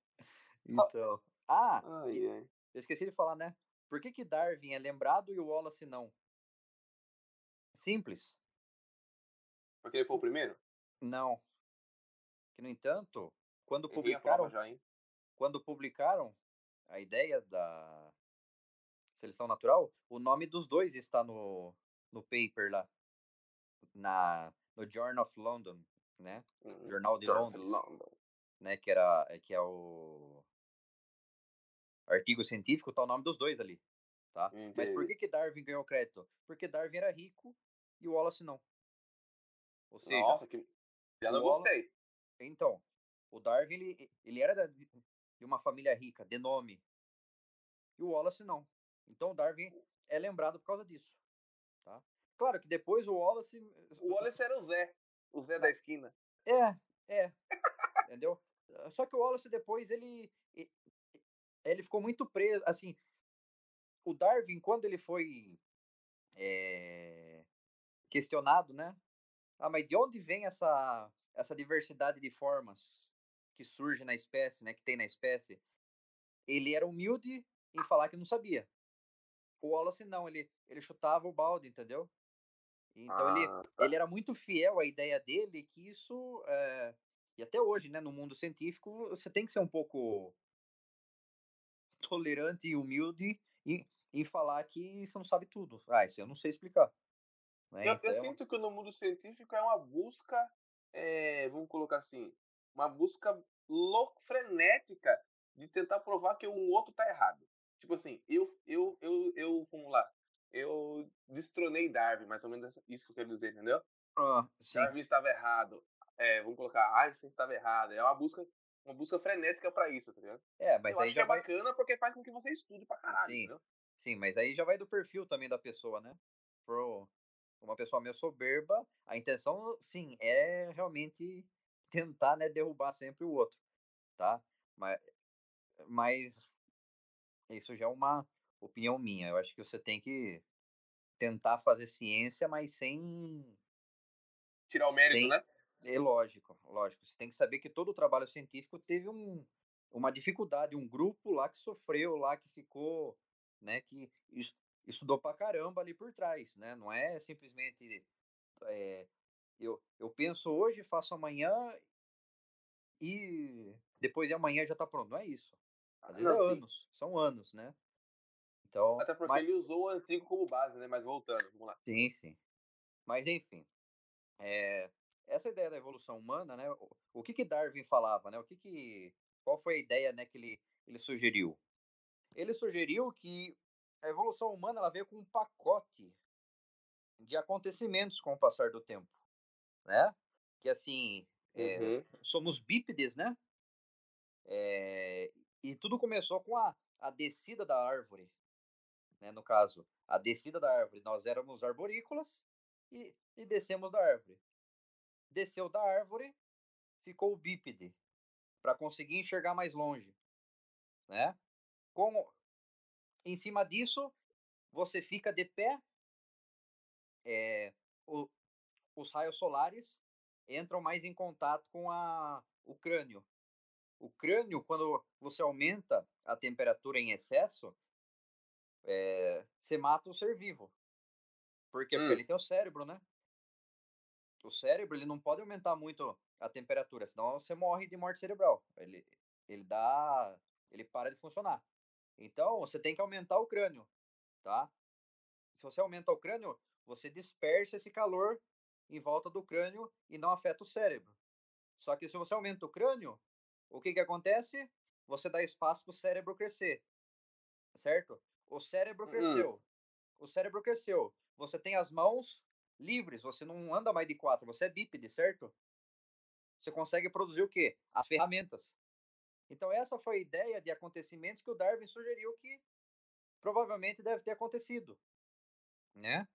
então. Só... Ah, ai, ai. eu esqueci de falar, né? Por que, que Darwin é lembrado e o Wallace não? Simples. Porque ele foi o primeiro? Não. Que, no entanto, quando publicaram. Já, quando publicaram a ideia da seleção natural, o nome dos dois está no, no paper lá, na, no Journal of London, né? Hum, Jornal de Londres, London. né? Que era, que é o artigo científico, tá o nome dos dois ali, tá? Entendi. Mas por que que Darwin ganhou crédito? Porque Darwin era rico e o Wallace não. Ou seja, Nossa, que já não gostei. Então, o Darwin ele, ele era de uma família rica, de nome. E o Wallace não. Então o Darwin é lembrado por causa disso. Tá? Claro que depois o Wallace. O Wallace era o Zé. O Zé da esquina. É, é. entendeu? Só que o Wallace depois ele. Ele ficou muito preso. Assim, o Darwin, quando ele foi é, questionado, né? Ah, mas de onde vem essa, essa diversidade de formas que surge na espécie, né? Que tem na espécie? Ele era humilde em falar que não sabia. O Wallace não, ele, ele chutava o balde, entendeu? Então ah, ele, tá. ele era muito fiel à ideia dele que isso, é, e até hoje, né, no mundo científico, você tem que ser um pouco tolerante e humilde em, em falar que você não sabe tudo. Ah, isso eu não sei explicar. Né? Eu, então, eu, sinto que no mundo científico é uma busca, é, vamos colocar assim, uma busca louco, frenética de tentar provar que um outro tá errado. Tipo assim, eu, eu, eu, eu, vamos lá, eu destronei Darwin, mais ou menos isso que eu quero dizer, entendeu? Ah, Darwin estava errado. É, vamos colocar, Einstein estava errado. É uma busca, uma busca frenética para isso, tá ligado? É, mas eu aí acho já que é bacana porque faz com que você estude pra caralho, sim, entendeu? Sim, mas aí já vai do perfil também da pessoa, né? Pro uma pessoa meio soberba, a intenção, sim, é realmente tentar, né, derrubar sempre o outro, tá? Mas, mas isso já é uma opinião minha. Eu acho que você tem que tentar fazer ciência, mas sem tirar o mérito, sem... né? É lógico, lógico. Você tem que saber que todo o trabalho científico teve um, uma dificuldade, um grupo lá que sofreu, lá que ficou, né, que estudou pra caramba ali por trás, né? Não é simplesmente é, eu, eu penso hoje, faço amanhã e depois de amanhã já tá pronto. Não é isso. Às vezes não, é anos, são anos, né? Então, Até porque mas... ele usou o antigo como base, né? Mas voltando, vamos lá. Sim, sim. Mas enfim, é, essa ideia da evolução humana, né? O, o, que que Darwin falava, né? O que que, qual foi a ideia, né, que ele, ele sugeriu? Ele sugeriu que a evolução humana ela veio com um pacote de acontecimentos com o passar do tempo, né? Que assim, é, uhum. somos bípedes, né? É, e tudo começou com a, a descida da árvore, né? No caso, a descida da árvore. Nós éramos arborícolas e, e descemos da árvore. Desceu da árvore, ficou o bípede para conseguir enxergar mais longe, né? Com em cima disso, você fica de pé, é, o, os raios solares entram mais em contato com a, o crânio. O crânio, quando você aumenta a temperatura em excesso, é, você mata o ser vivo. Por quê? Hum. Porque ele tem o cérebro, né? O cérebro ele não pode aumentar muito a temperatura, senão você morre de morte cerebral. Ele, ele dá. Ele para de funcionar. Então, você tem que aumentar o crânio, tá? Se você aumenta o crânio, você dispersa esse calor em volta do crânio e não afeta o cérebro. Só que se você aumenta o crânio, o que que acontece? Você dá espaço para o cérebro crescer, certo? O cérebro cresceu. Uhum. O cérebro cresceu. Você tem as mãos livres, você não anda mais de quatro, você é bípede, certo? Você consegue produzir o quê? As ferramentas. Então essa foi a ideia de acontecimentos que o Darwin sugeriu que provavelmente deve ter acontecido, né?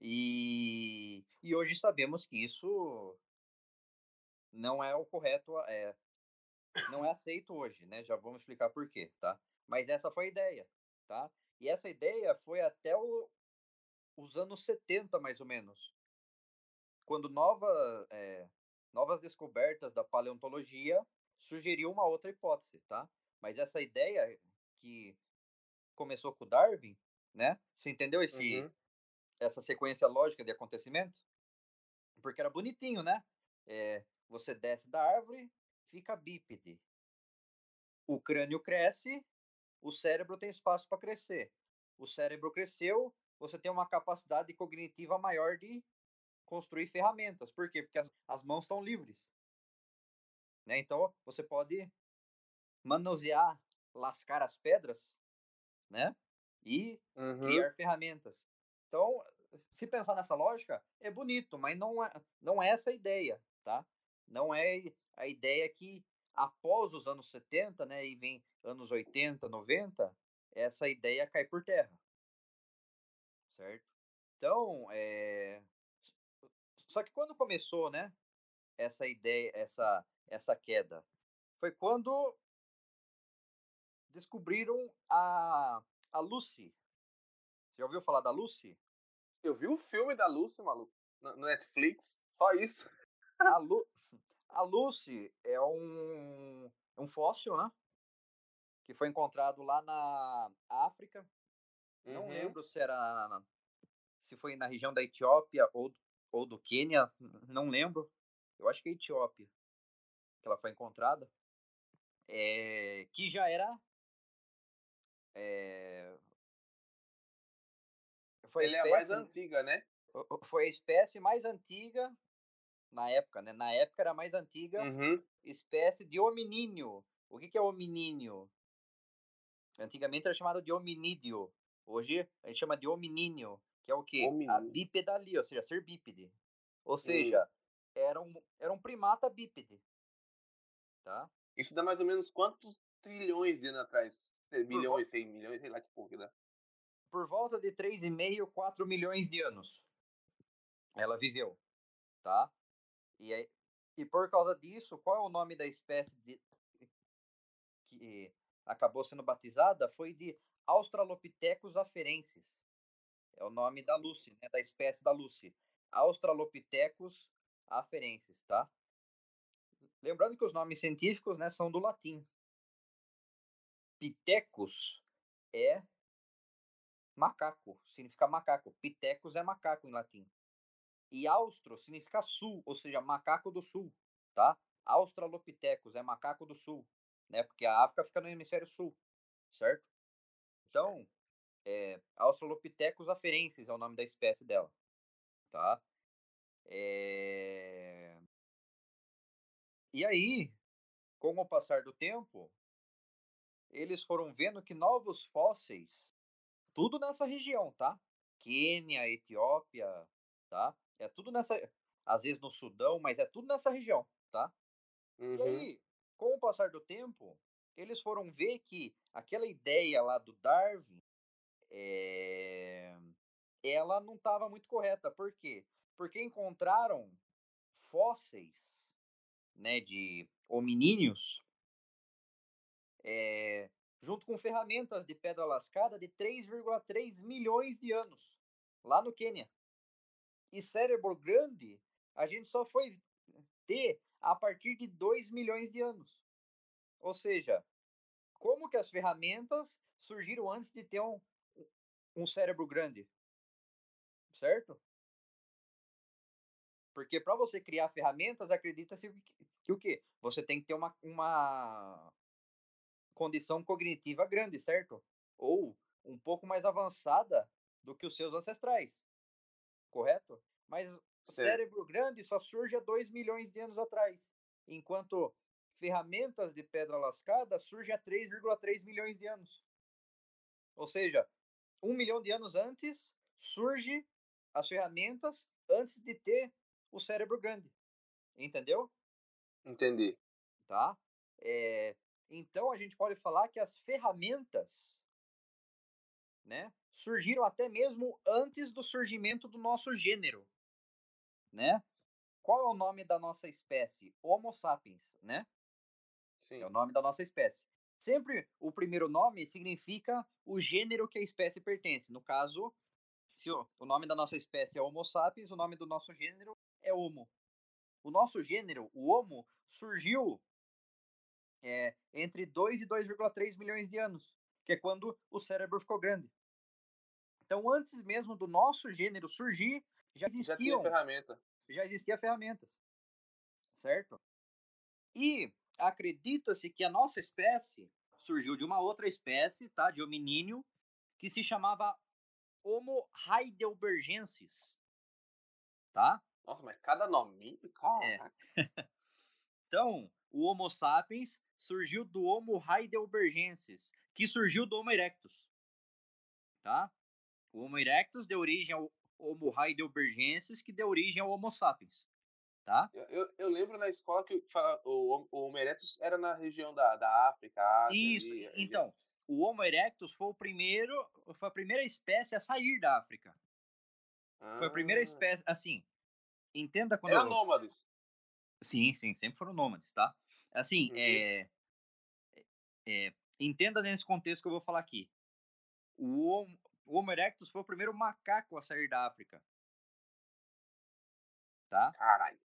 E, e hoje sabemos que isso não é o correto, é, não é aceito hoje, né? Já vamos explicar por quê, tá? Mas essa foi a ideia, tá? E essa ideia foi até o, os anos 70, mais ou menos, quando nova, é, novas descobertas da paleontologia sugeriu uma outra hipótese, tá? Mas essa ideia que começou com o Darwin, né? Você entendeu esse, uhum. essa sequência lógica de acontecimentos? Porque era bonitinho, né? É, você desce da árvore, fica bípede. O crânio cresce, o cérebro tem espaço para crescer. O cérebro cresceu, você tem uma capacidade cognitiva maior de construir ferramentas. Por quê? Porque as, as mãos estão livres. Né? Então, você pode manusear, lascar as pedras, né? E uhum. criar ferramentas. Então, se pensar nessa lógica, é bonito, mas não é, não é essa a ideia, tá? Não é a ideia que após os anos 70, né, e vem anos 80, 90, essa ideia cai por terra. Certo? Então, é... só que quando começou, né, essa ideia, essa essa queda, foi quando descobriram a a Lucy. Você já ouviu falar da Lucy? Eu vi o filme da Lucy, maluco, no Netflix, só isso. A, Lu... a Lucy é um, um fóssil, né? Que foi encontrado lá na África. Uhum. Não lembro se era se foi na região da Etiópia ou, ou do Quênia, não lembro. Eu acho que é Etiópia que ela foi encontrada. É, que já era é, foi Ele espécie, é a mais antiga, né? Foi a espécie mais antiga na época, né? Na época era a mais antiga uhum. espécie de hominíneo. O que, que é hominíneo? Antigamente era chamado de hominídeo. Hoje a gente chama de hominíneo, que é o quê? Hominídeo. A bipedalia, ou seja, ser bípede. Ou hum. seja, uhum. Era, um, era um primata bípede. Tá? Isso dá mais ou menos quantos trilhões de anos atrás? Milhões, 100 milhões, sei lá que porra dá por volta de 3,5, 4 milhões de anos. Ela viveu, tá? E, aí, e por causa disso, qual é o nome da espécie de, que acabou sendo batizada? Foi de Australopithecus afarensis. É o nome da Lucy, né? Da espécie da Lucy. Australopithecus afarensis, tá? Lembrando que os nomes científicos, né, são do latim. Pitecus é macaco, significa macaco. Pitecos é macaco em latim. E austro significa sul, ou seja, macaco do sul, tá? Australopithecus é macaco do sul, né? Porque a África fica no hemisfério sul, certo? Então, é, Australopithecus afarensis é o nome da espécie dela, tá? É... E aí, com o passar do tempo, eles foram vendo que novos fósseis tudo nessa região, tá? Quênia, Etiópia, tá? É tudo nessa. Às vezes no Sudão, mas é tudo nessa região, tá? Uhum. E aí, com o passar do tempo, eles foram ver que aquela ideia lá do Darwin, é... ela não estava muito correta. Por quê? Porque encontraram fósseis né, de hominíneos é, junto com ferramentas de pedra lascada de 3,3 milhões de anos, lá no Quênia. E cérebro grande, a gente só foi ter a partir de 2 milhões de anos. Ou seja, como que as ferramentas surgiram antes de ter um, um cérebro grande? Certo? Porque para você criar ferramentas, acredita-se que, o quê? Você tem que ter uma, uma condição cognitiva grande, certo? Ou um pouco mais avançada do que os seus ancestrais, correto? Mas o cérebro grande só surge há 2 milhões de anos atrás, enquanto ferramentas de pedra lascada surgem há 3,3 milhões de anos. Ou seja, um milhão de anos antes surge as ferramentas antes de ter o cérebro grande. Entendeu? Entendi. Tá? É, então a gente pode falar que as ferramentas né, surgiram até mesmo antes do surgimento do nosso gênero, né? Qual é o nome da nossa espécie? Homo sapiens, né? Sim. É o nome da nossa espécie. Sempre o primeiro nome significa o gênero que a espécie pertence. No caso, se o, o nome da nossa espécie é Homo sapiens, o nome do nosso gênero é Homo. O nosso gênero, o Homo, surgiu é, entre 2 e 2,3 milhões de anos, que é quando o cérebro ficou grande. Então, antes mesmo do nosso gênero surgir, já existiam. Já ferramenta. Já existia ferramentas. Certo? E acredita-se que a nossa espécie surgiu de uma outra espécie, tá? De hominíneo, que se chamava Homo heidelbergensis. Tá? Nossa, mas cada nome, É. então, o Homo sapiens surgiu do Homo heidelbergensis, que surgiu do Homo erectus. Tá? O Homo erectus deu origem ao Homo heidelbergensis, que deu origem ao Homo sapiens. tá? Eu, eu, eu lembro na escola que o, o Homo erectus era na região da, da África, Ásia, Isso, ali, então, o Homo erectus foi o primeiro, foi a primeira espécie a sair da África. ah, Foi a primeira espécie, assim, entenda quando Era eu... nômades. Sim, sim, sempre foram nômades, tá? Assim, Uhum. é, é, entenda nesse contexto que eu vou falar aqui. O Homo, o Homo erectus foi o primeiro macaco a sair da África. Tá? Caralho.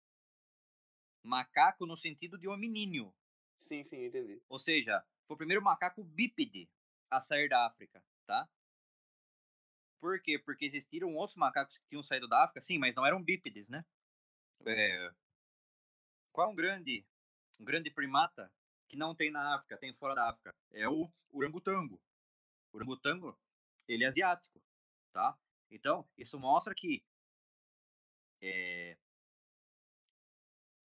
Macaco no sentido de hominíneo. Sim, sim, entendi. Ou seja, foi o primeiro macaco bípede a sair da África, tá? Por quê? Porque existiram outros macacos que tinham saído da África, sim, mas não eram bípedes, né? É, Qual é um grande, um grande primata que não tem na África, tem fora da África? É o orangotango. O orangotango, ele é asiático, tá? Então, isso mostra que é,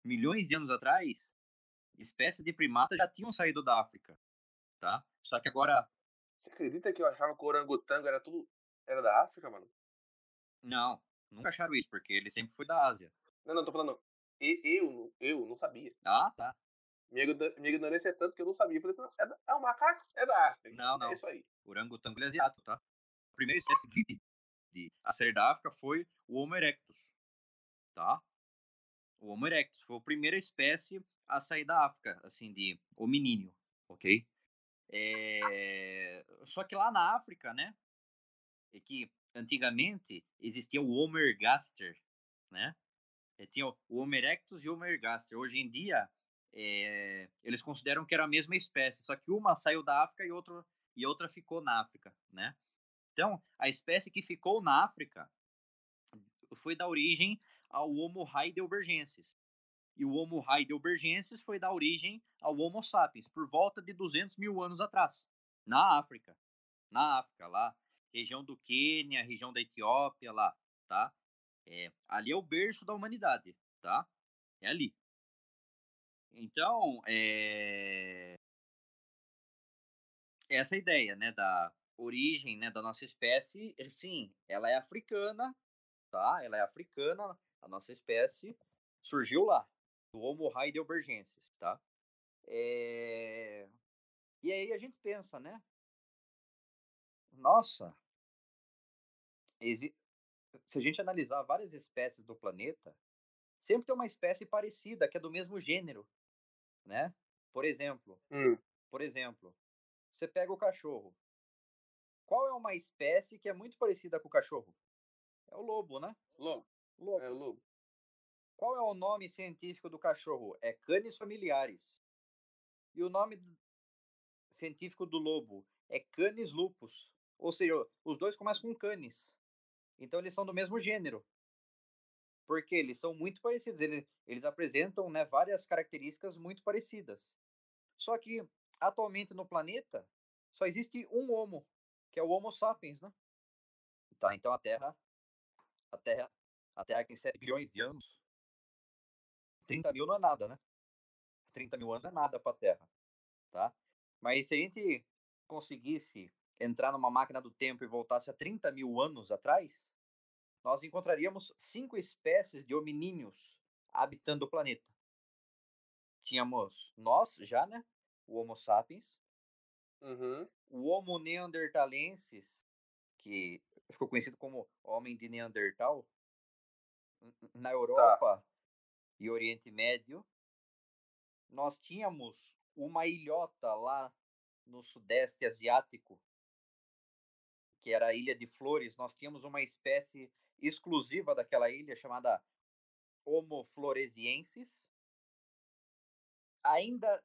milhões de anos atrás, espécies de primata já tinham saído da África, tá? Só que agora, Você acredita que eu achava que o orangotango era tudo. Era da África, mano? não, nunca acharam isso, porque ele sempre foi da Ásia. Não, não, tô falando. e- Eu, eu não sabia. Ah, tá. Minha, minha ignorância é tanto que eu não sabia. Eu falei assim, não, é, da- é um macaco? É da África. Não, não. É isso aí. Orangotango é asiático, tá? A primeira espécie bípede a sair da África foi o Homo erectus, tá? O Homo erectus foi a primeira espécie a sair da África, assim, de hominíneo, ok? É... Só que lá na África, né, é que antigamente existia o Homo ergaster, né? É, tinha o Homo erectus e o Homo ergaster. Hoje em dia, é, eles consideram que era a mesma espécie, só que uma saiu da África e outra, e outra ficou na África, né? Então, a espécie que ficou na África foi da origem ao Homo heidelbergensis. E o Homo heidelbergensis foi da origem ao Homo sapiens, por volta de 200 mil anos atrás, na África. Na África, lá, região do Quênia, região da Etiópia, lá, tá? É, ali é o berço da humanidade, tá? É ali. Então, é... essa é a ideia, né, da origem, né, da nossa espécie, eh, sim, ela é africana, tá? Ela é africana, a nossa espécie surgiu lá, do Homo heidelbergensis, tá? É... E aí a gente pensa, né? Nossa. Se a gente analisar várias espécies do planeta, sempre tem uma espécie parecida, que é do mesmo gênero, né? Por exemplo, Hum, por exemplo, você pega o cachorro. Qual é uma espécie que é muito parecida com o cachorro? É o lobo, né? lobo. Lobo. É o lobo. Qual é o nome científico do cachorro? É Canis familiaris. E o nome científico do lobo é Canis lupus. Ou seja, os dois começam com canis. Então eles são do mesmo gênero. Porque eles são muito parecidos. Eles, eles apresentam né, várias características muito parecidas. Só que atualmente no planeta só existe um Homo, que é o Homo sapiens, né? Tá, então a Terra, a Terra, a Terra tem 7 bilhões de anos. 30 mil não é nada, né? 30 mil anos não é nada para a Terra, tá? Mas se a gente conseguisse entrar numa máquina do tempo e voltasse a 30 mil anos atrás, nós encontraríamos cinco espécies de hominíneos habitando o planeta. Tínhamos nós já, né? O Homo sapiens, Uhum. o Homo neanderthalensis, que ficou conhecido como homem de Neandertal, na Europa e Oriente Médio. Nós tínhamos uma ilhota lá no Sudeste Asiático, que era a Ilha de Flores. Nós tínhamos uma espécie exclusiva daquela ilha chamada Homo floresiensis. Ainda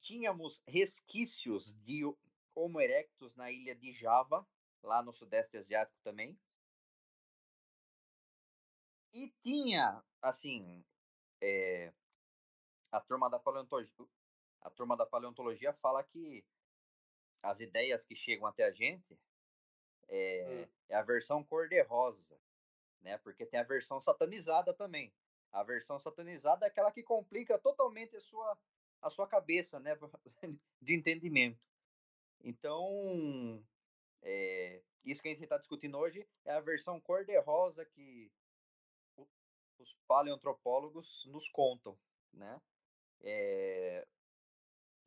tínhamos resquícios de ho- Homo erectus na ilha de Java, lá no Sudeste Asiático também. E tinha, assim, é, a turma da paleontologia, a turma da paleontologia fala que as ideias que chegam até a gente é, Hum. é a versão cor-de-rosa, né? Porque tem a versão satanizada também. A versão satanizada é aquela que complica totalmente a sua, a sua cabeça, né? De entendimento. Então, é, isso que a gente está discutindo hoje é a versão cor-de-rosa que os paleoantropólogos nos contam, né? É,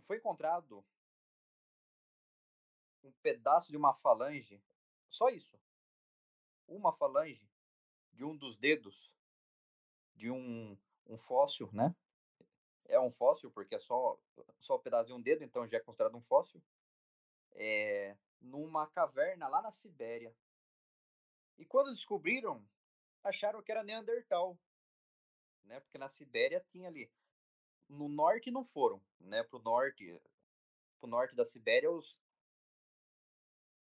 foi encontrado um pedaço de uma falange, só isso, uma falange de um dos dedos de um, um fóssil, né? É um fóssil porque é só só o pedaço de um dedo, então já é considerado um fóssil. É, numa caverna lá na Sibéria. E quando descobriram, acharam que era Neandertal, né? Porque na Sibéria tinha ali no norte não foram, né? Pro norte, pro norte da Sibéria os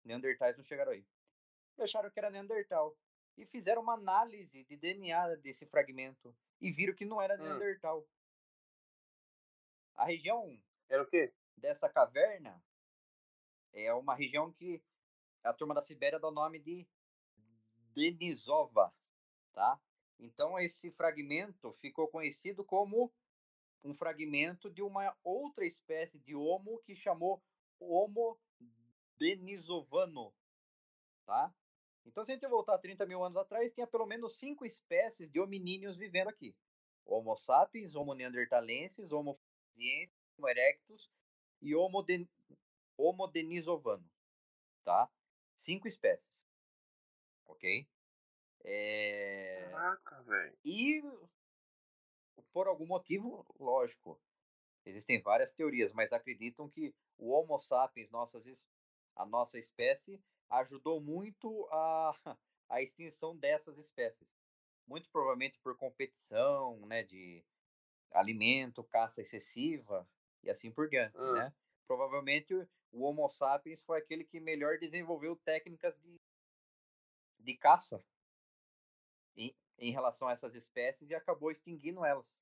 Neandertais não chegaram aí. E acharam que era Neandertal e fizeram uma análise de DNA desse fragmento e viram que não era hum. Neandertal. A região era o quê? Dessa caverna é uma região que a turma da Sibéria dá o nome de Denisova, tá? Então esse fragmento ficou conhecido como um fragmento de uma outra espécie de Homo que chamou Homo denisovano, tá? Então, se a gente voltar 30 mil anos atrás, tinha pelo menos cinco espécies de hominíneos vivendo aqui. Homo sapiens, Homo neanderthalensis, Homo floresiensis, Homo erectus e Homo, de... Homo denisovano, tá? Cinco espécies, ok? É... Caraca, velho. E por algum motivo, lógico, existem várias teorias, mas acreditam que o Homo sapiens, nossas, a nossa espécie, ajudou muito a, a extinção dessas espécies. Muito provavelmente por competição, né, de alimento, caça excessiva e assim por diante, ah. né? Provavelmente o Homo sapiens foi aquele que melhor desenvolveu técnicas de, de caça em, em relação a essas espécies e acabou extinguindo elas.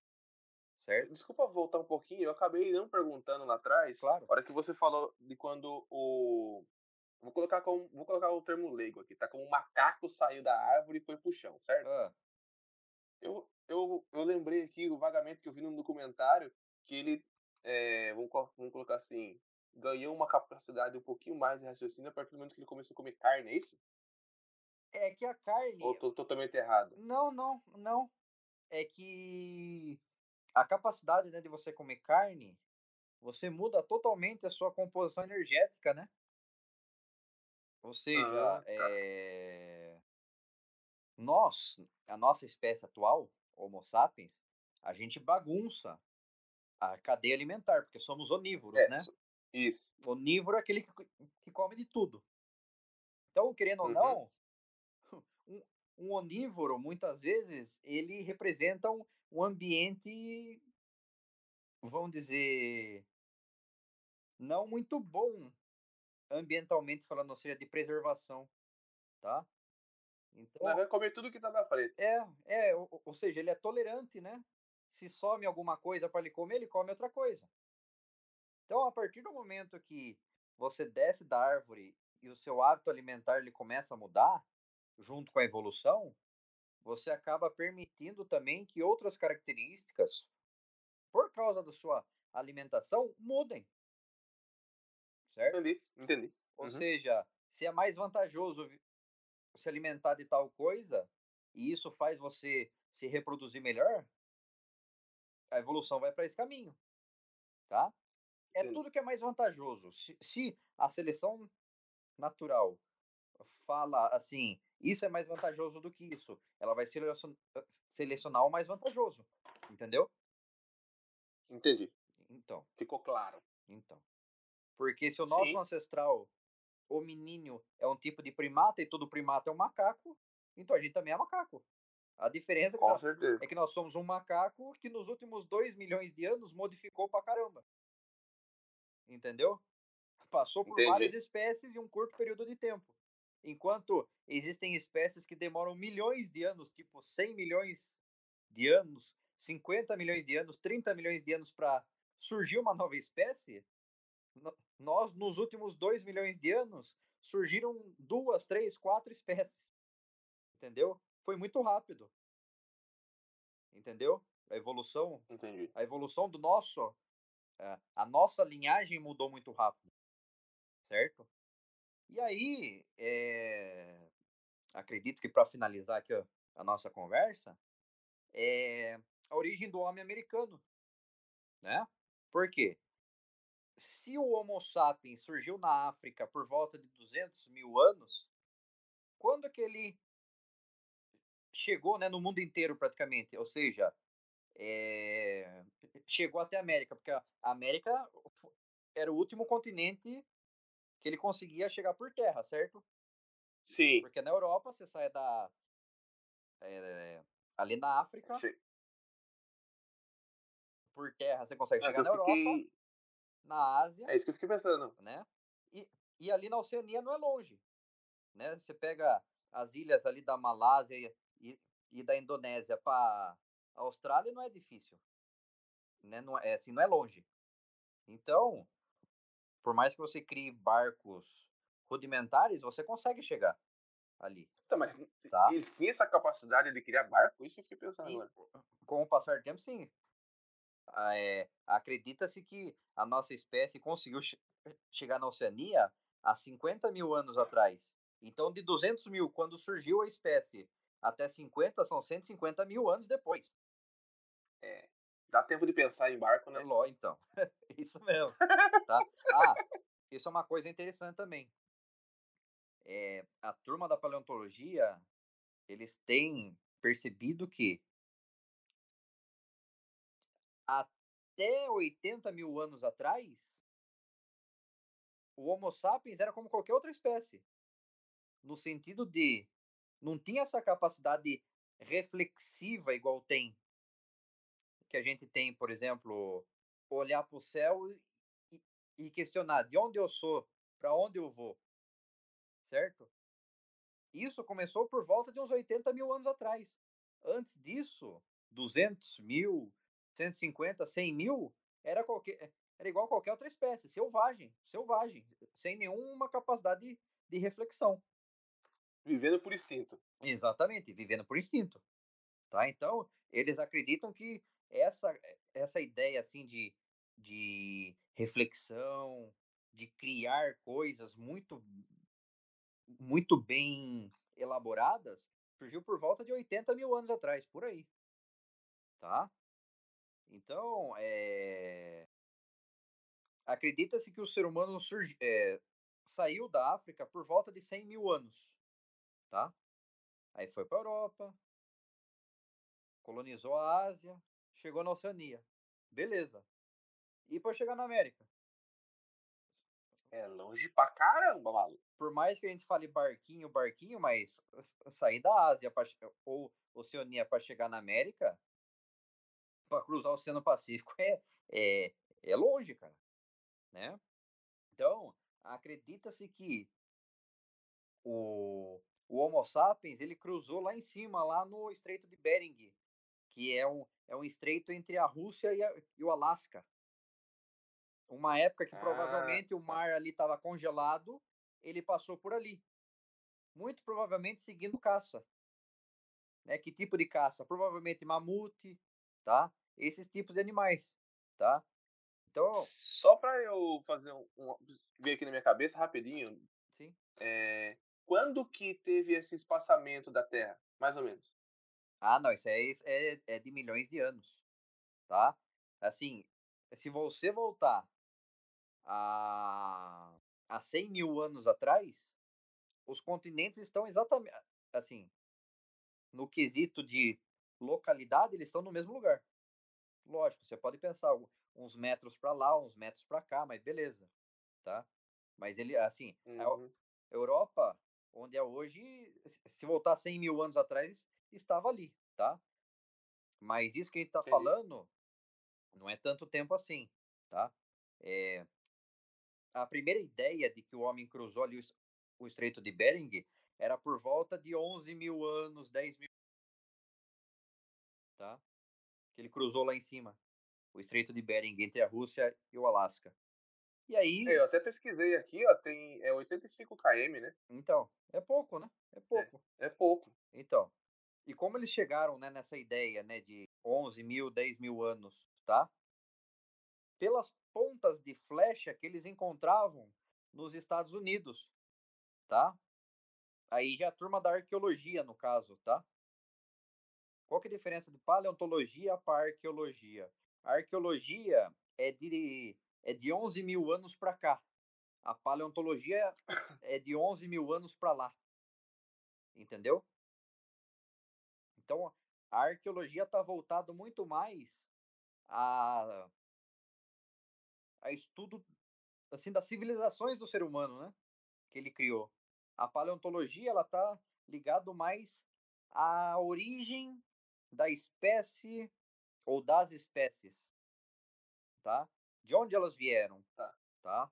Certo? Desculpa voltar um pouquinho, eu acabei não perguntando lá atrás. Claro. A hora que você falou de quando o Vou colocar, como, vou colocar o termo leigo aqui, tá? Como um macaco saiu da árvore e foi pro chão, certo? Ah. Eu, eu, eu lembrei aqui o vagamente que eu vi no documentário que ele, é, vamos, vamos colocar assim, ganhou uma capacidade um pouquinho mais de raciocínio a partir do momento que ele começou a comer carne, é isso? É que a carne. Ou tô totalmente errado? Não, não, não. É que a capacidade né, de você comer carne, você muda totalmente a sua composição energética, né? Ou seja, ah, é... nós, a nossa espécie atual, Homo sapiens, a gente bagunça a cadeia alimentar, porque somos onívoros, é, né? Isso. Onívoro é aquele que, que come de tudo. Então, querendo ou uhum. não, um, um, onívoro, muitas vezes, ele representa um, um ambiente, vamos dizer, não muito bom ambientalmente falando, ou seja, de preservação, tá? Então, Ele vai comer tudo que tá na frente. É, é, ou, ou seja, ele é tolerante, né? Se some alguma coisa para ele comer, ele come outra coisa. Então, a partir do momento que você desce da árvore e o seu hábito alimentar ele começa a mudar, junto com a evolução, você acaba permitindo também que outras características, por causa da sua alimentação, mudem certo? Entendi, entendi. Ou uhum. seja, se é mais vantajoso se alimentar de tal coisa e isso faz você se reproduzir melhor, a evolução vai para esse caminho, tá? É Sim. tudo que é mais vantajoso. Se, se, a seleção natural fala assim, isso é mais vantajoso do que isso, ela vai selecionar, o mais vantajoso, entendeu? Entendi. Então. Ficou claro. Então. Porque se o nosso Sim. ancestral hominíneo é um tipo de primata e todo primata é um macaco, então a gente também é macaco. A diferença é que, nós, é que nós somos um macaco que nos últimos dois milhões de anos modificou pra caramba. Entendeu? Passou por Entendi. várias espécies em um curto período de tempo. Enquanto existem espécies que demoram milhões de anos, tipo 100 milhões de anos, 50 milhões de anos, 30 milhões de anos para surgir uma nova espécie, nós, nos últimos 2 milhões de anos, surgiram duas, três, quatro espécies. Entendeu? Foi muito rápido. Entendeu? A evolução. Entendi. A evolução do nosso. É, a nossa linhagem mudou muito rápido. Certo? E aí, é, acredito que para finalizar aqui ó, a nossa conversa, é a origem do homem americano, né? Por quê? Se o Homo sapiens surgiu na África por volta de 200 mil anos, quando que ele chegou né, no mundo inteiro praticamente? Ou seja, é, chegou até a América, porque a América era o último continente que ele conseguia chegar por terra, certo? Sim. Porque na Europa você sai da. É, ali na África. Che... Por terra você consegue é, chegar na fiquei... Europa. Na Ásia. É isso que eu fiquei pensando. Né? E, e ali na Oceania não é longe. Né? Você pega as ilhas ali da Malásia e, e, e da Indonésia para a Austrália não é difícil. Né? Não é, assim, não é longe. Então, por mais que você crie barcos rudimentares, você consegue chegar ali. Tá, mas tá? ele tinha essa capacidade de criar barco? Isso que eu fiquei pensando e, agora. Com o passar do tempo, sim. É, Acredita-se que a nossa espécie conseguiu che chegar na Oceania há 50 mil anos atrás. Então, de 200 mil, quando surgiu a espécie, até 50, são 150 mil anos depois. É, dá tempo de pensar em barco, né? Ló, então. isso mesmo. Tá? Ah, isso é uma coisa interessante também. É, a turma da paleontologia, eles têm percebido que até 80 mil anos atrás, o Homo sapiens era como qualquer outra espécie. No sentido de não tinha essa capacidade reflexiva igual tem que a gente tem, por exemplo, olhar para o céu e, e, questionar de onde eu sou, para onde eu vou, certo? Isso começou por volta de uns 80 mil anos atrás. Antes disso, 200 mil, 150, 100 mil, era, qualquer, era igual a qualquer outra espécie, selvagem, selvagem, sem nenhuma capacidade de, de reflexão. Vivendo por instinto. Exatamente, vivendo por instinto. Tá? Então, eles acreditam que essa, essa ideia assim de, de reflexão, de criar coisas muito, muito bem elaboradas, surgiu por volta de 80 mil anos atrás, por aí. Tá? Então, é... acredita-se que o ser humano surgi... É... saiu da África por volta de 100 mil anos. Tá? Aí foi para a Europa, colonizou a Ásia, chegou na Oceania. Beleza. E para chegar na América? É longe pra caramba, maluco. Por mais que a gente fale barquinho, barquinho, mas sair da Ásia pra, ou Oceania para chegar na América, para cruzar o Oceano Pacífico, é, é, é longe, cara. Né? Então, acredita-se que o, o Homo sapiens ele cruzou lá em cima, lá no Estreito de Bering, que é um, é um estreito entre a Rússia e, a, e o Alasca. Uma época que ah, provavelmente o tá. mar ali estava congelado, ele passou por ali. Muito provavelmente seguindo caça. Né? Que tipo de caça? Provavelmente mamute, tá? Esses tipos de animais, tá? Então, só para eu fazer um, um, ver aqui na minha cabeça rapidinho. Sim. É, quando que teve esse espaçamento da Terra, mais ou menos? Ah, não, isso é, é, é de milhões de anos, tá? Assim, se você voltar a, a 100 mil anos atrás, os continentes estão exatamente, assim, no quesito de localidade, eles estão no mesmo lugar. Lógico, você pode pensar uns metros para lá, uns metros para cá, mas beleza, tá? Mas ele, assim, uhum. a Europa, onde é hoje, se voltar 100 mil anos atrás, estava ali, tá? Mas isso que a gente está falando não é tanto tempo assim, tá? É, a primeira ideia de que o homem cruzou ali o, Estreito de Bering era por volta de 11 mil anos, 10 mil tá? Que ele cruzou lá em cima, o Estreito de Bering, entre a Rússia e o Alasca. E aí... É, eu até pesquisei aqui, ó, tem é 85 km, né? Então, é pouco, né? É, é pouco. É, é pouco. Então, e como eles chegaram né, nessa ideia né, de 11 mil, 10 mil anos, tá? Pelas pontas de flecha que eles encontravam nos Estados Unidos, tá? Aí já a turma da arqueologia, no caso, tá? qual que é a diferença de paleontologia para arqueologia? A arqueologia é de, é de 11 mil anos para cá. A paleontologia é de 11 mil anos para lá. Entendeu? Então, a arqueologia está voltado muito mais a, a estudo assim das civilizações do ser humano, né? Que ele criou. A paleontologia ela está ligado mais à origem da espécie ou das espécies, tá? De onde elas vieram, tá? tá?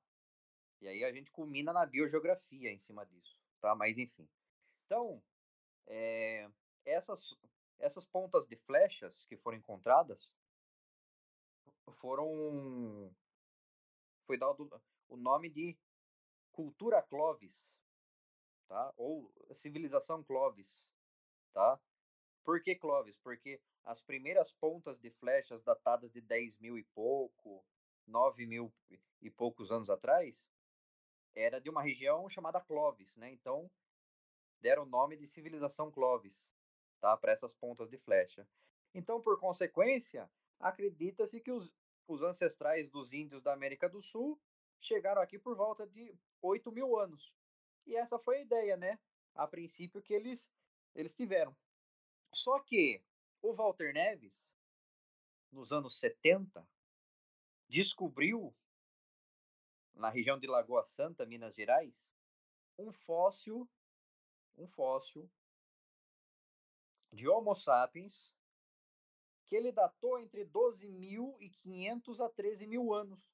E aí a gente culmina na biogeografia em cima disso, tá? Mas enfim. Então, é, essas essas pontas de flechas que foram encontradas foram foi dado o nome de cultura Clovis, tá? Ou civilização Clovis, tá? Por que Clovis? Porque as primeiras pontas de flechas datadas de 10 mil e pouco, 9 mil e poucos anos atrás, era de uma região chamada Clovis, né? Então, deram o nome de civilização Clovis, tá? Para essas pontas de flecha. Então, por consequência, acredita-se que os, os ancestrais dos índios da América do Sul chegaram aqui por volta de 8 mil anos. E essa foi a ideia, né? A princípio que eles, eles tiveram. Só que o Walter Neves, nos anos 70, descobriu, na região de Lagoa Santa, Minas Gerais, um fóssil, um fóssil de Homo sapiens que ele datou entre 12.500 a 13 mil anos.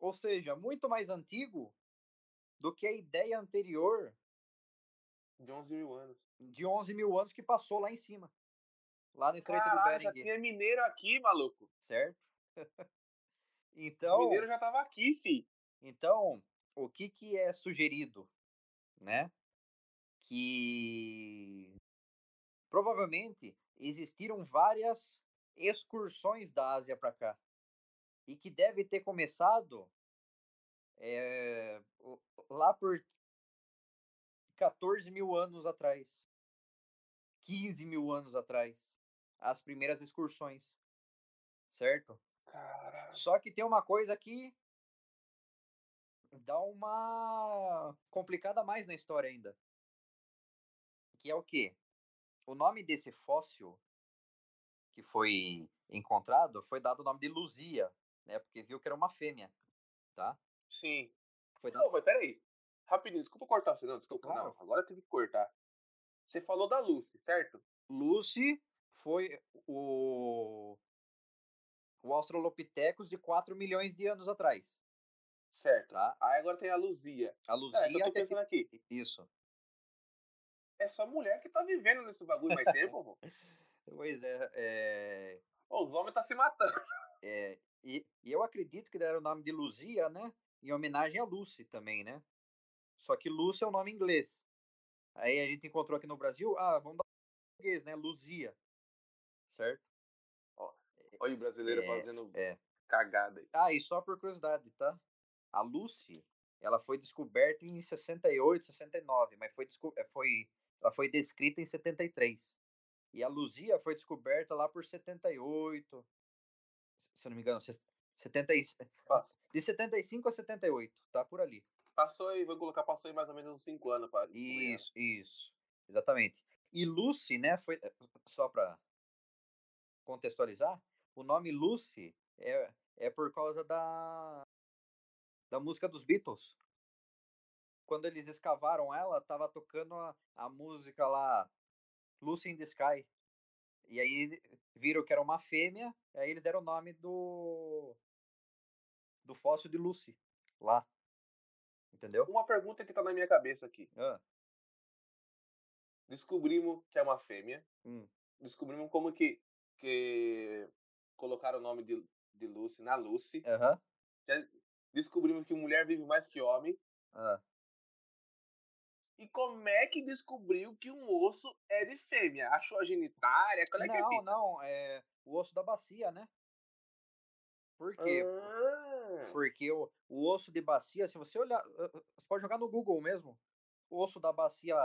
Ou seja, muito mais antigo do que a ideia anterior. De 11 mil anos. De 11 mil anos que passou lá em cima. Lá no Estreito do Bering. já tinha mineiro aqui, maluco. Certo? então. Os mineiros já estavam aqui, fi. Então, o que, que é sugerido? Né? Que provavelmente existiram várias excursões da Ásia para cá e que deve ter começado é, lá por 14 mil anos atrás, 15 mil anos atrás, as primeiras excursões, certo? Caramba. Só que tem uma coisa que dá uma complicada mais na história ainda, que é o quê? O nome desse fóssil que foi encontrado foi dado o nome de Luzia, né? Porque viu que era uma fêmea, tá? Sim. Foi dado... Não, mas peraí. Rapidinho, desculpa cortar você, não, desculpa. Claro. Não, agora teve que cortar. Você falou da Lucy, certo? Lucy foi o o Australopithecus de 4 milhões de anos atrás. Certo. Tá? Aí agora tem a Luzia. A Luzia É, eu tô é pensando aqui. Isso. É só mulher que tá vivendo nesse bagulho mais tempo, pô. Pois é, é, Os homens tá se matando. é, e, e eu acredito que deram o nome de Luzia, né? Em homenagem a Lucy também, né? Só que Lucy é o nome inglês. Aí a gente encontrou aqui no Brasil, ah, vamos dar um português, né? Luzia. Certo? Olha o brasileiro É, fazendo é. cagada aí. Ah, e só por curiosidade, tá? A Lucy, ela foi descoberta em 68, 69, mas foi, foi, ela foi descrita em 73. E a Luzia foi descoberta lá por 78, se eu não me engano, se- 70, e- Passa- de 75 a 78, tá por ali. Passou aí, vou colocar, passou aí mais ou menos uns 5 anos pra ela. Isso, isso, exatamente. E Lucy, né, foi, eh, só para contextualizar, o nome Lucy é, é por causa da, da música dos Beatles. Quando eles escavaram ela, tava tocando a, a música lá, Lucy in the Sky. E aí viram que era uma fêmea, e aí eles deram o nome do, do fóssil de Lucy, lá. Entendeu? Uma pergunta que tá na minha cabeça aqui. Ah, Descobrimos que é uma fêmea. hum, Descobrimos como que, que colocaram o nome de, de Lucy na Lucy. aham, Já descobrimos que mulher vive mais que homem. ah. E como é que descobriu que um osso é de fêmea? Achou a genitária? Qual é que é Não, não, é o osso da bacia, né? Por quê? Ah, Porque o, o osso de bacia, se você olhar, eh, eh, você pode jogar no Google mesmo, o osso da bacia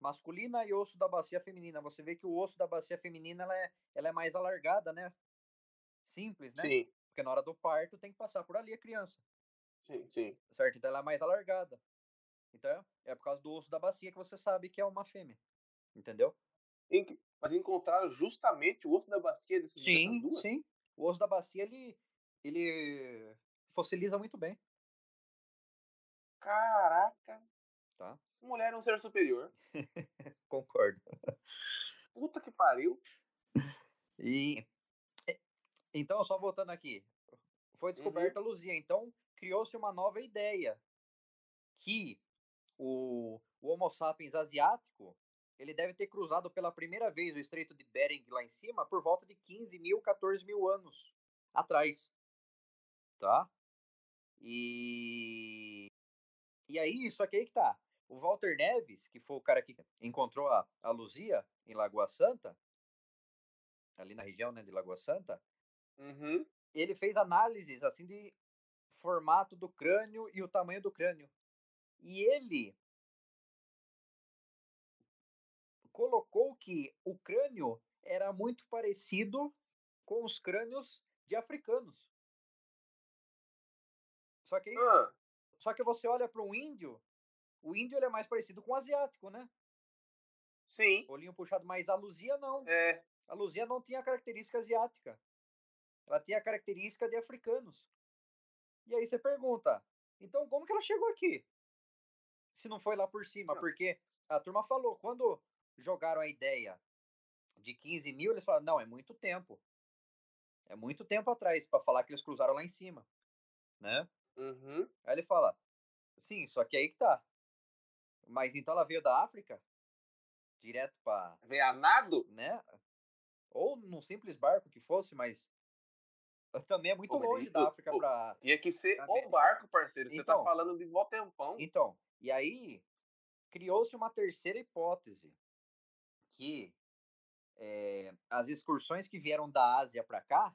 masculina e osso da bacia feminina. Você vê que o osso da bacia feminina ela é, ela é mais alargada, né? Simples, né? Sim. Porque na hora do parto tem que passar por ali a criança. Sim, sim. Certo? Então ela é mais alargada. Então é por causa do osso da bacia que você sabe que é uma fêmea. Entendeu? Mas encontraram justamente o osso da bacia desses Sim, duas? sim. O osso da bacia ele, ele fossiliza muito bem. Caraca. Tá. Mulher é um ser superior. Concordo. Puta que pariu. E então, só voltando aqui, foi descoberta Uhum. a Luzia. Então, criou-se uma nova ideia que o, o Homo sapiens asiático ele deve ter cruzado pela primeira vez o Estreito de Bering lá em cima por volta de 15 mil, 14 mil anos atrás, tá? E e aí, só que aí que tá. O Walter Neves, que foi o cara que encontrou a, a Luzia em Lagoa Santa, ali na região né, de Lagoa Santa, Uhum. ele fez análises assim de formato do crânio e o tamanho do crânio. E ele colocou que o crânio era muito parecido com os crânios de africanos. Só que, Ah, só que você olha para um índio, o índio é mais parecido com o asiático, né? sim. Olhinho puxado, mas a Luzia não. É. A Luzia não tinha a característica asiática. Ela tinha a característica de africanos. E aí você pergunta, então como que ela chegou aqui? Se não foi lá por cima, Não. porque a turma falou, quando jogaram a ideia de 15 mil, eles falaram, não, é muito tempo. É muito tempo atrás para falar que eles cruzaram lá em cima, né? Uhum. Aí ele fala, sim, só que aí que tá. Mas então ela veio da África, direto para Vê a nado? né? Ou num simples barco que fosse, mas também é muito Pô, longe da África para. Tinha que ser o barco, parceiro. Você tá Então. falando de mó tempão. Então, e aí criou-se uma terceira hipótese que eh, as excursões que vieram da Ásia para cá